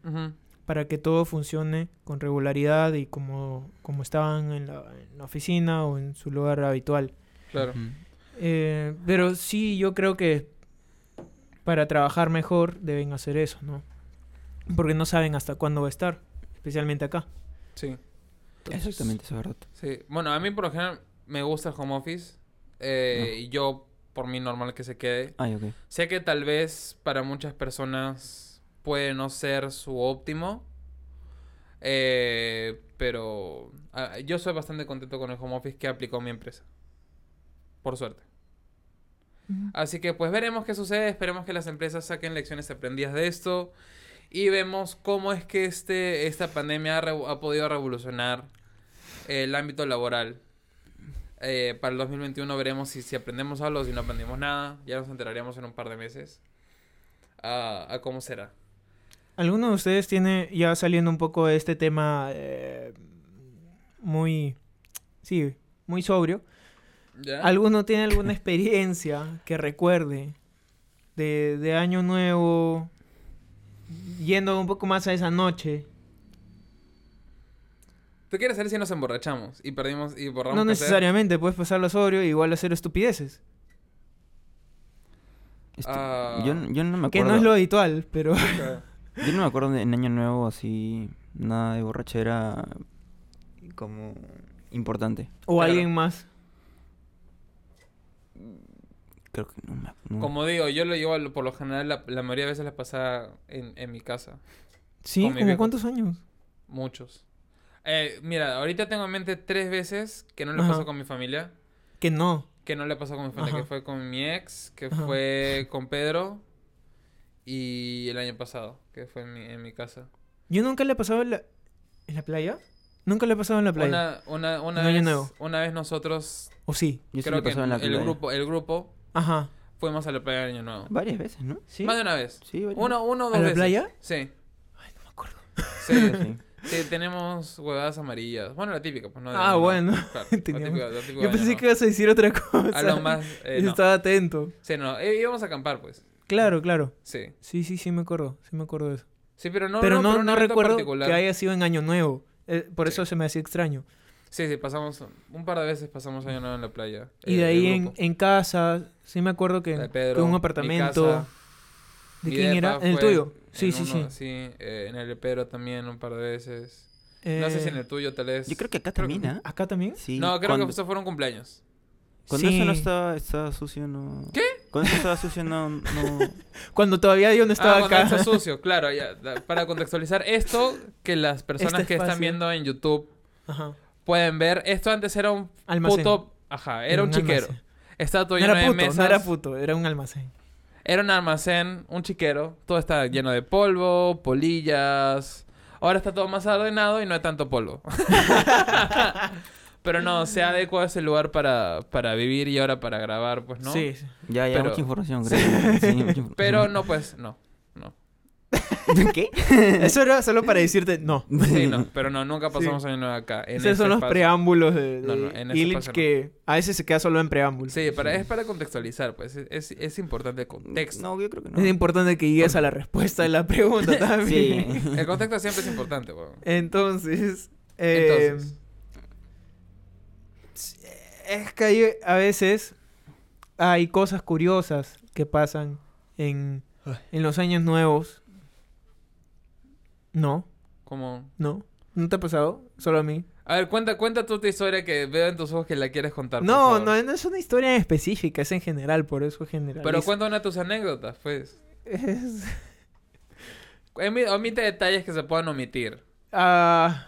para que todo funcione con regularidad y como, como estaban en la, en la oficina o en su lugar habitual. claro. Eh, pero sí, yo creo que para trabajar mejor deben hacer eso, ¿no? Porque no saben hasta cuándo va a estar, especialmente acá. Sí. Entonces, Exactamente, eso es verdad. Sí, bueno, a mí por lo general me gusta el home office. eh, Ah. Y yo, por mí, normal que se quede. Ay, ok. Sé que tal vez para muchas personas puede no ser su óptimo. eh, pero yo soy bastante contento con el home office que aplicó mi empresa. Por suerte. Así que pues veremos qué sucede. Esperemos que las empresas saquen lecciones aprendidas de esto. Y vemos cómo es que este, esta pandemia ha, ha podido revolucionar el ámbito laboral. Eh, para el 2021 veremos si, si aprendemos algo si no aprendimos nada. Ya nos enteraríamos en un par de meses a, a cómo será. ¿Alguno de ustedes tiene, ya saliendo un poco de este tema eh, muy, sí, muy sobrio, ¿Ya? ¿alguno tiene alguna experiencia que recuerde de, de Año Nuevo, yendo un poco más a esa noche? ¿Tú quieres saber si nos emborrachamos y perdimos y borramos No necesariamente, puedes pasarlo sobrio y igual hacer estupideces, Ah. yo, yo no me que acuerdo. no es lo habitual, pero... Yo no me acuerdo de en Año Nuevo así, nada de borrachera como importante. o Claro. alguien más. Creo que no me no. Como digo, yo lo llevo por lo general, la, la mayoría de veces la pasaba en, en mi casa. Sí, Con mi ¿como viejo. cuántos años? Muchos. Eh, mira, ahorita tengo en mente tres veces que no le pasó con mi familia. Que no. Que no le pasó con mi familia. Ajá. Que fue con mi ex, que Ajá. fue con Pedro. Y el año pasado, que fue en mi, en mi casa. Yo nunca le he pasado en la, en la playa. Nunca le he pasado en la playa. Una, una, una, vez, Nuevo. una vez nosotros, ¿O sí? Yo sí creo lo que pasaba en la el playa. grupo, el grupo, Ajá. fuimos a la playa de Año Nuevo. Varias veces, ¿no? ¿Sí? Más de una vez. Sí, varias Uno, uno o ¿A dos la veces. playa? Sí. Ay, no me acuerdo. Sí. Sí. Sí, tenemos huevadas amarillas. Bueno, la típica, pues no. Ah, bueno. Claro, la típica- la típica de Yo pensé que ibas a decir otra cosa. A lo más. eh, no. Estaba atento. Sí, no. eh, íbamos a acampar, pues. Claro, claro. Sí. Sí, sí, sí me acuerdo. Sí me acuerdo de eso. Sí, pero no. pero no, no recuerdo particular. que haya sido en Año Nuevo. Eh, por Sí. eso se me hacía extraño. Sí, sí, pasamos. Un par de veces pasamos Año Nuevo en la playa. Y eh, de ahí el en, en casa, sí me acuerdo que, de que Pedro, un mi apartamento. casa, ¿De quién era? ¿En el tuyo? Sí, en sí, uno, sí. Sí, eh, en el de Pedro también un par de veces. No sé si en Eh, el tuyo tal vez. Yo creo que acá Creo también, ¿ah? ¿Acá también? Sí. No, creo cuando, que esos fueron cumpleaños. Cuando Sí. eso no estaba, estaba sucio, no... ¿Qué? Cuando eso estaba sucio, no... no... Cuando todavía yo no estaba ah, cuando acá. está sucio, claro. Ya, para contextualizar esto, que las personas Este que están viendo en YouTube Ajá. Pueden ver. Esto antes era un Almacén. puto. Ajá, era un chiquero. almacén. Estaba todo No lleno era de puto, mesas. no era puto, era un almacén. Era un almacén, un chiquero. Todo está lleno de polvo, polillas. Ahora está todo más ordenado y no hay tanto polvo. Pero no, se adecua ese lugar para, para vivir y ahora para grabar, pues no. Sí, sí. Ya, ya, Pero- mucha información, creo. Sí, mucha información. Pero no, pues no. ¿Qué? Eso era solo para decirte no. Sí, no. Pero no, nunca pasamos año nuevo acá. En Esos ese son los espacio. preámbulos de, de No, no, en ese Illich espacio no. que a veces se queda solo en preámbulos. Sí, para, es para contextualizar, pues. Es, es, es importante el contexto. No, yo creo que no. Es importante que llegues a la respuesta de la pregunta también. Sí. El contexto siempre es importante, weón. Entonces, eh, Entonces. es que hay, a veces hay cosas curiosas que pasan en, en los años nuevos. No, Como... no. ¿No te ha pasado? Solo a mí. A ver, cuenta, cuenta tú tu historia que veo en tus ojos que la quieres contar. por No, favor. no, no es una historia específica, es en general, por eso es general. Pero cuenta una de tus anécdotas, pues. Es- Omite detalles que se puedan omitir. Ah,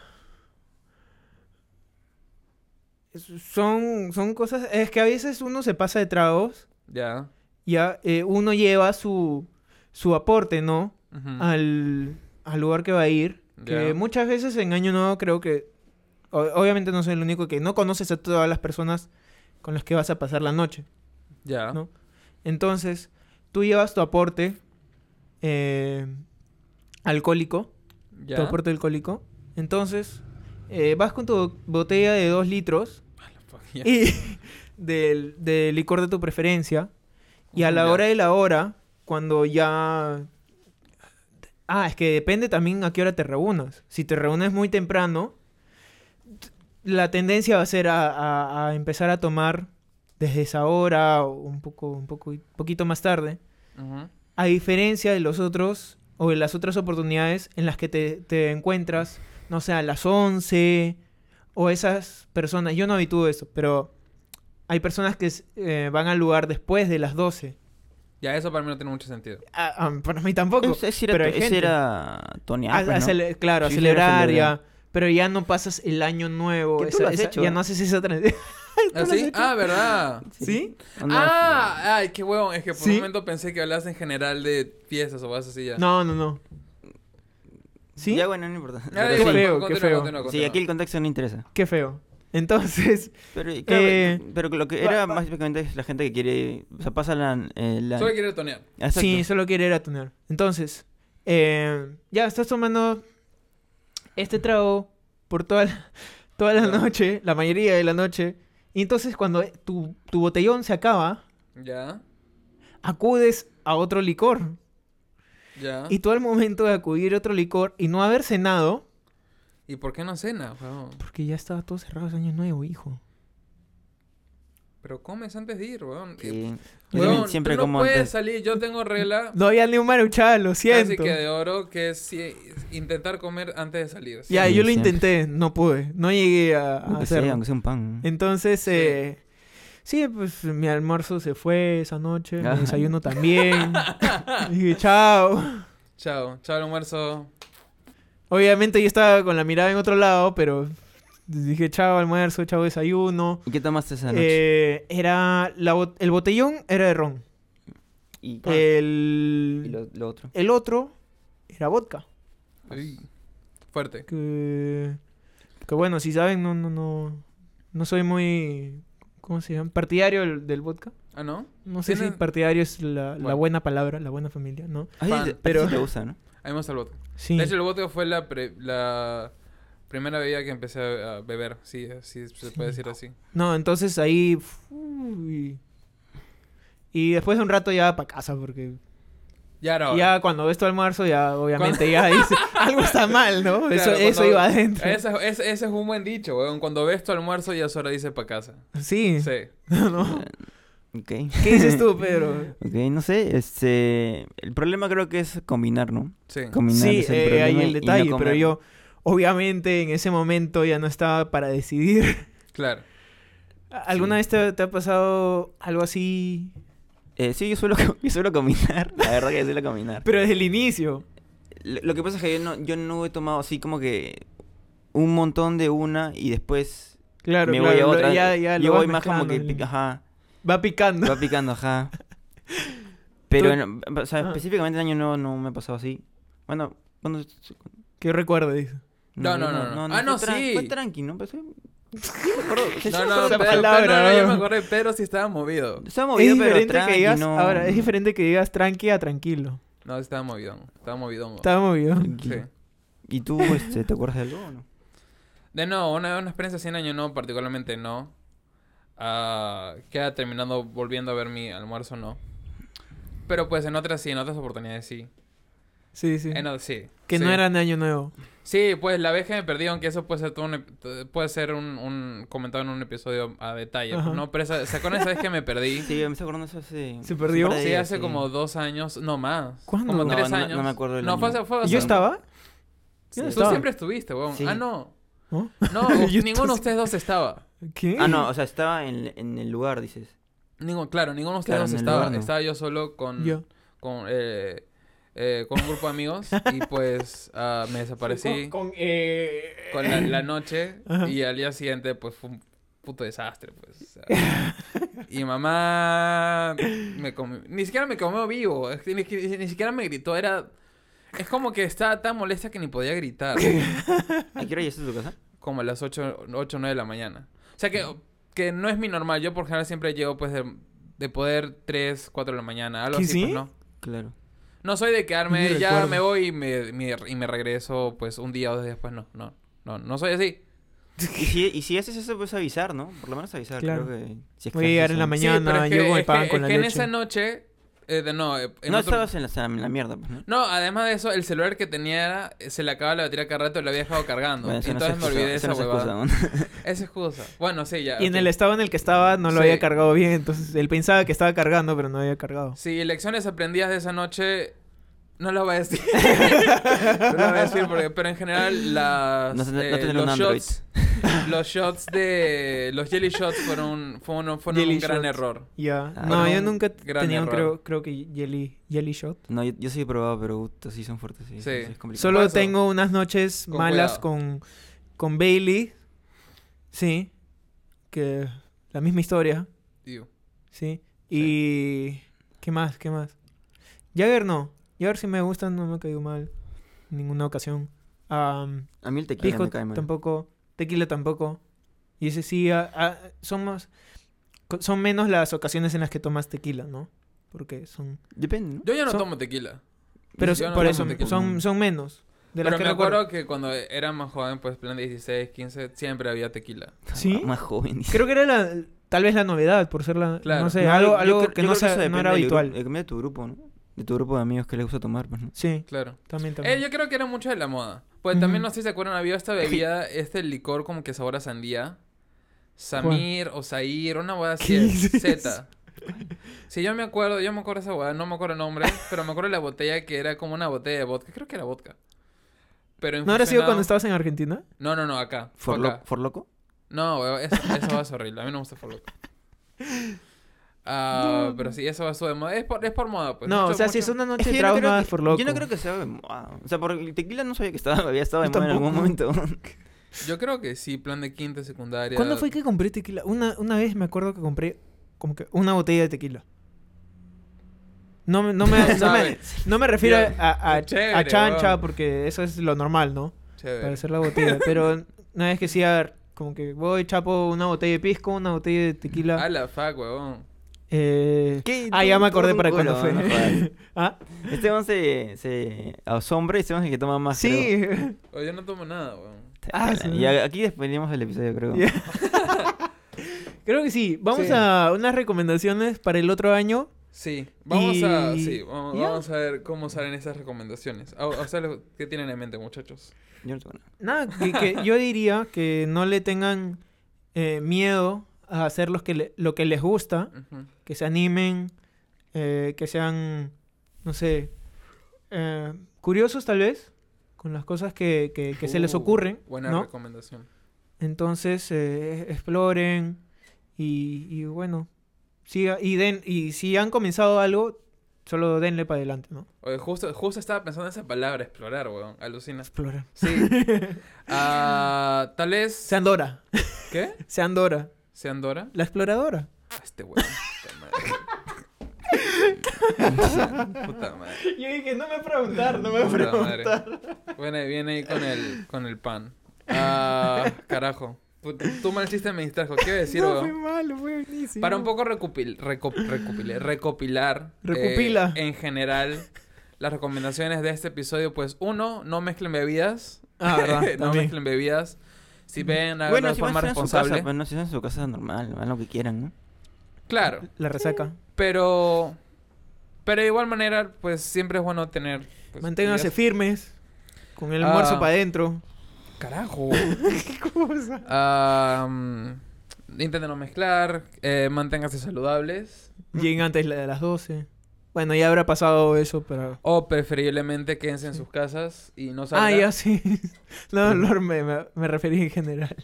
son, son cosas. Es que a veces uno se pasa de tragos. Ya. Ya, eh, uno lleva su, su aporte, ¿no? Ujú. Al, al lugar que va a ir. Que muchas veces en Año Nuevo creo que. o- obviamente no soy el único que no conoces a todas las personas con las que vas a pasar la noche. Ya. ¿no? Entonces, tú llevas tu aporte eh, alcohólico. Tu aporte alcohólico. Entonces, eh, vas con tu botella de 2 litros y del, del licor de tu preferencia. Y a la hora de la hora, cuando ya... Ah, es que depende también a qué hora te reúnas. Si te reúnes muy temprano, la tendencia va a ser a, a- a empezar a tomar desde esa hora o un poco, un poco, poquito más tarde. A diferencia de los otros o de las otras oportunidades en las que te, te encuentras, no sé, a las 11 o esas personas, yo no habitúo eso, pero hay personas que eh, van al lugar después de las 12. Ya, eso para mí no tiene mucho sentido. Ah, ah, para mí tampoco. Ese, ese era, pero hay ese gente. era Tony A- Apple, a ¿no? cele- claro, a Sí, celebrar. ya. Pero ya no pasas el año nuevo. Que tú esa- lo has esa- hecho. Ya no haces esa tradición. ¿Ah, sí? Ah, ¿verdad? ¿Sí? Ah, ay, qué huevón. Es que por ¿Sí? un momento pensé que hablas en general de fiestas o cosas así ya. No, no, no. ¿Sí? Ya, bueno, no importa. Qué feo, continúa, qué feo. continúa, Sí, continúa. aquí el contexto no interesa. Qué feo. Entonces, Pero, claro, Eh, pero lo que era más básicamente es la gente que quiere... O sea, pasa la... eh, la- Solo quiere tonear. Exacto. Sí, solo quiere ir a tunear. Entonces, eh, ya estás tomando este trago por toda la, toda la noche, la mayoría de la noche. Y entonces cuando tu, tu botellón se acaba, Ya. acudes a otro licor. Ya. Y tú al momento de acudir a otro licor y no haber cenado, ¿Y por qué no cena, huevón? porque ya estaba todo cerrado ese año nuevo, hijo. Pero comes antes de ir, weón. Sí. Eh, también siempre tú no como puedes antes. salir. Yo tengo regla No había ni un maruchal, lo siento. que de oro que es si- intentar comer antes de salir. Ya, Sí, yo lo siempre. intenté, no pude, no llegué a, a hacerlo. aunque sea un pan. Entonces, Sí. eh, sí, pues mi almuerzo se fue esa noche, mi desayuno también. Dije, chao. Chao. Chao el almuerzo. Obviamente yo estaba con la mirada en otro lado, pero dije, chao almuerzo, chao desayuno. ¿Y qué tomaste esa noche? Eh, era la bot- el botellón era de ron. y El, y lo, lo otro. el otro era vodka. Uy. Fuerte. Que, que bueno, si saben, no, no, no, no soy muy, ¿cómo se llama? Partidario del, del vodka. Ah, ¿no? No sé si Tienen- partidario es la, buena palabra, la buena familia, ¿no? Ay, pero- te gusta, ¿no? A mí me gusta el vodka. Sí. De hecho, el vodka fue la, pre- la primera bebida que empecé a, beber. Sí, sí, se puede decir así. No, entonces ahí... uy. Y después de un rato ya para casa, porque Ya no. ya cuando ves tu almuerzo ya obviamente ya dices, algo está mal, ¿no? Claro, eso eso iba adentro. Ese, ese- ese es un buen dicho, weón. Cuando ves tu almuerzo ya es hora de irse para casa. Sí. Sí. ¿no? Ok. ¿Qué dices tú, Pedro? Ok, no sé, este... El problema creo que es combinar, ¿no? Sí. Combinar Sí, es el eh, problema ahí y el no detalle, pero yo obviamente en ese momento ya no estaba para decidir. Claro. ¿Alguna Sí. vez te, te ha pasado algo así? Eh, sí, yo suelo, yo suelo combinar. La verdad que yo suelo combinar. Pero desde el inicio. Lo, lo que pasa es que yo no, yo no he tomado así como que un montón de una y después Claro, me claro. voy a lo- otra. ya, ya lo yo voy más como que, ajá, Va picando. va picando, ajá. Pero, no, o sea, Ah. específicamente el año nuevo no me ha pasado así. Bueno, cuando... Yo recuerdo, dice. No, no, no, no. Ah, no, fue tra- sí. Fue tranqui, ¿no? Pero acuerdo, No, no, acuerdo Pedro, de- palabra, Pedro, no, yo ¿no? me acordé, Pedro sí estaba movido. Estaba Es movido, pero tranqui, que digas, no... ahora, es diferente que digas tranqui a tranquilo. No, estaba movido. Estaba movido. Estaba movido. Sí. ¿Y tú, este, te acuerdas de algo o no? De no, una, una experiencia así en año no, particularmente no. Ah, queda terminando volviendo a ver mi almuerzo, no. Pero pues en otras sí, en otras oportunidades sí. Sí, sí. En, sí. que sí. no era en año nuevo. Sí, pues la vez que me perdí, aunque eso puede ser todo un, puede ser un, un comentado en un episodio a detalle, Ajá. ¿no? Pero esa, ¿se acuerdan esa vez que me perdí? Sí, me estoy acordando eso hace... ¿Se perdió? de Sí, hace sí. como dos años, no más. ¿Cuándo? Como No, tres no- no años. me acuerdo del No, fue, fue ¿Y ¿Yo estaba? Sí, Yo no tú estaba. siempre estuviste, weón. Sí. Ah, no. ¿No? No, ninguno de ustedes dos estaba. ¿Qué? Ah, no, o sea, estaba en, en el lugar, dices. Ninguno, claro, ninguno de ustedes Claro, dos estaba. lugar no. Estaba yo solo con, Yo. con, eh, eh, con un grupo de amigos y pues ah, me desaparecí Con, con, eh... con la, la noche Ajá. y al día siguiente pues fue un puto desastre, pues. o sea. y mamá me comió, ni siquiera me comió vivo, ni siquiera me gritó, era... Es como que estaba tan molesta que ni podía gritar. ¿A qué hora llegaste a tu casa? como a las 8 o 9 de la mañana. O sea que, que no es mi normal. Yo por general siempre llego pues de, de poder 3, 4 de la mañana. Algo ¿Que así, pues, sí? no. Claro. No soy de quedarme, Ni ya recuerdo. me voy y me, me- y me regreso pues un día o dos días después. No, no, no, no soy así. Y si, y si haces eso, pues avisar, ¿no? Por lo menos avisar, Claro. creo que... Si es que Voy a haces llegar en eso. la mañana, sí, pero es que, llego con el es pan que- con es la que en leche. esa noche, eh, de, no, eh, en No otro- estabas en la, en la mierda, pues, ¿no? No, además de eso, el celular que tenía era- se le acababa la batería cada rato y lo había dejado cargando. Bueno, no Entonces me olvidé eso esa no es huevada. excusa, excusa. Bueno, sí, ya. Y en el estado en el que estaba no lo Sí. había cargado bien, entonces él pensaba que estaba cargando, pero no había cargado. Sí, lecciones aprendidas de esa noche. No las voy a decir. no las voy a decir porque, pero en general las No, no eh, tener los un Android. shots, los shots de los jelly shots fueron fueron, fueron Jelly un gran shots. error. Ya. Ah, no, yo un nunca tenía, creo, creo que jelly, jelly shot. No, yo, yo sí he probado, pero puta, sí son fuertes, sí. Sí. sí, es complicado. Solo tengo unas noches Con malas cuidado. con, con Bailey. Sí. Que la misma historia. Tío. Sí. Y... ¿Qué más? ¿Qué más? Jagger no. Jagger sí me gusta, no me ha caído mal. En ninguna ocasión. Am, A mí el tequila Pisco me cae mal. tampoco. Tequila tampoco. Y ese sí, ah, ah, son más... Son menos las ocasiones en las que tomas tequila, ¿no? Porque son... Depende, ¿no? Yo ya no Son- tomo tequila. Pero Yo no por eso, tequila. son, son menos. De las Pero que me recuerdo. acuerdo que cuando era más joven, pues plan de 16, 15, siempre había tequila. ¿Sí? Más joven. Creo que era la, tal vez la novedad, por ser la... Claro. No sé, No, algo, yo algo creo- que yo no, sea- no era habitual. depende de tu grupo, ¿no? De tu grupo de amigos que les gusta tomar, pues, ¿no? Sí, Claro. también, también. Eh, yo creo que era mucho de la moda. Pues también no sé si se acuerdan, había esta bebida, este licor como que sabor a sandía. Samir o Zair, una hueá así, ¿Qué dices? Z. Sí, yo me acuerdo, yo me acuerdo esa hueá, no me acuerdo el nombre, pero me acuerdo de la botella que era como una botella de vodka, creo que era vodka. Pero ¿No habrá sido cuando estabas en Argentina? No, no, no, acá. ¿For, lo- acá. for Loco? No, eso, eso va a ser horrible, a mí no me gusta For Loco. Ah, pero sí, eso va a ser de moda, es por, es por moda, pues. no, Mucho- o sea, si es una noche de yo no no que- es por loco. Yo no creo que sea de moda. O sea, porque el tequila no sabía que estaba, había estado de moda en algún momento. Yo creo que sí, plan de quinta, secundaria. ¿Cuándo fue que compré tequila? Una, una vez me acuerdo que compré como que una botella de tequila. No, me- no, me, no, me, no refiero a, a, chévere, a chancha porque eso es lo normal, ¿no? Chévere. para hacer la botella. Pero una vez que sí, a ver, como que voy, chapo una botella de pisco, una botella de tequila. A la fuck, huevón. Eh... ¿Qué? Ah, ya me acordé para culo, cuándo fue. no ah, Esteban se, se asombra y Esteban es el que toma más. sí. Oye, yo no tomo nada, weón. creo. Ah, sí. Y aquí despedimos el episodio, creo. Creo que sí. Vamos Sí. a unas recomendaciones para el otro año. Sí, vamos a, sí, vamos, a ver cómo salen esas recomendaciones. O, o sea, ¿qué tienen en mente, muchachos? Yo no tengo nada. Nada, que, que yo diría que no le tengan eh, miedo a hacer los que le- lo que les gusta, que se animen, eh, que sean, no sé, eh, curiosos tal vez con las cosas que, que- que se les Uh, ocurren, Buena ¿no? recomendación. Entonces eh, exploren y, y bueno, siga, y den y si han comenzado algo, solo denle para adelante, ¿no? Oye, justo, justo estaba pensando en esa palabra, explorar, weón. Alucina. Explorar. Sí. Ah, tal vez... Sean Dora, ¿Qué? sean Dora, ¿Sean Dora? la exploradora. Ah, Este weón. Puta madre. Puta madre. Yo dije, no me preguntar, no me Puta madre. Viene, viene ahí con el, con el pan. Ah, carajo. Tú mal chiste me distrajo. ¿Qué iba a decir, no, fue malo, fue buenísimo. Para un poco recopil, recop- recopilar eh, Recopila. en general las recomendaciones de este episodio, pues uno, no mezclen bebidas. Ah, verdad, no mezclen bebidas. Si ven algo Bueno, de si forma a responsable. casa, pues no, si están en su casa normal, hagan lo que quieran, ¿no? Claro, La resaca. pero pero de igual manera, pues siempre es bueno tener pues, Manténganse firmes, con el almuerzo Ah. para adentro. Carajo. ¿Qué cosa? Ah, mm, intenten no mezclar, eh, manténganse saludables Lleguen antes de las 12. Bueno, ya habrá pasado eso, pero... o preferiblemente quédense en sus casas y no salgan. Ah, ya sí. No, Lord, me, me, referí en general.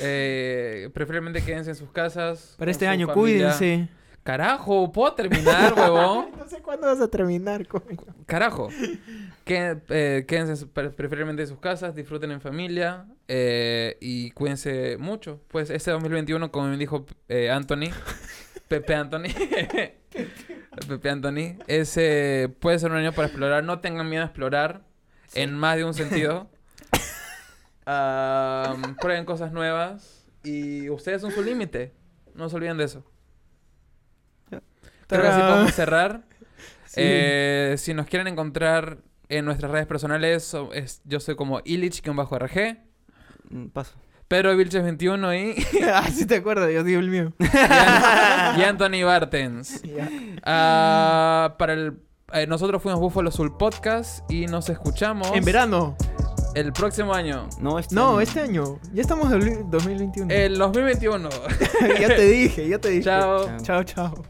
Eh, preferiblemente quédense en sus casas. Para este año, familia. cuídense. Carajo, ¿puedo terminar, huevón? No sé cuándo vas a terminar, coño. Carajo. Que, eh, quédense preferiblemente en sus casas, disfruten en familia eh, y cuídense mucho. Pues este 2021, como me dijo eh, Anthony, Pepe Anthony, Pepe Anthony, ese puede ser un año para explorar. No tengan miedo a explorar en más de un sentido. Prueben cosas nuevas y ustedes son su límite. No se olviden de eso. Creo que así podemos cerrar. Sí. Eh, si nos quieren encontrar en nuestras redes personales, so- es- yo soy como Illich-RG, Mm, Paso. Pedro Vilches 21 y, ah, sí te acuerdas, yo digo el mío. y Anthony Bartens. Ya. Ah, para el, eh, nosotros fuimos Buffalo Soul Podcast y nos escuchamos En verano. el próximo año. No, este No, año. este año. Ya estamos en el 2021. El 2021. ya te dije, ya te dije. Chao. Chao. Chao, chao.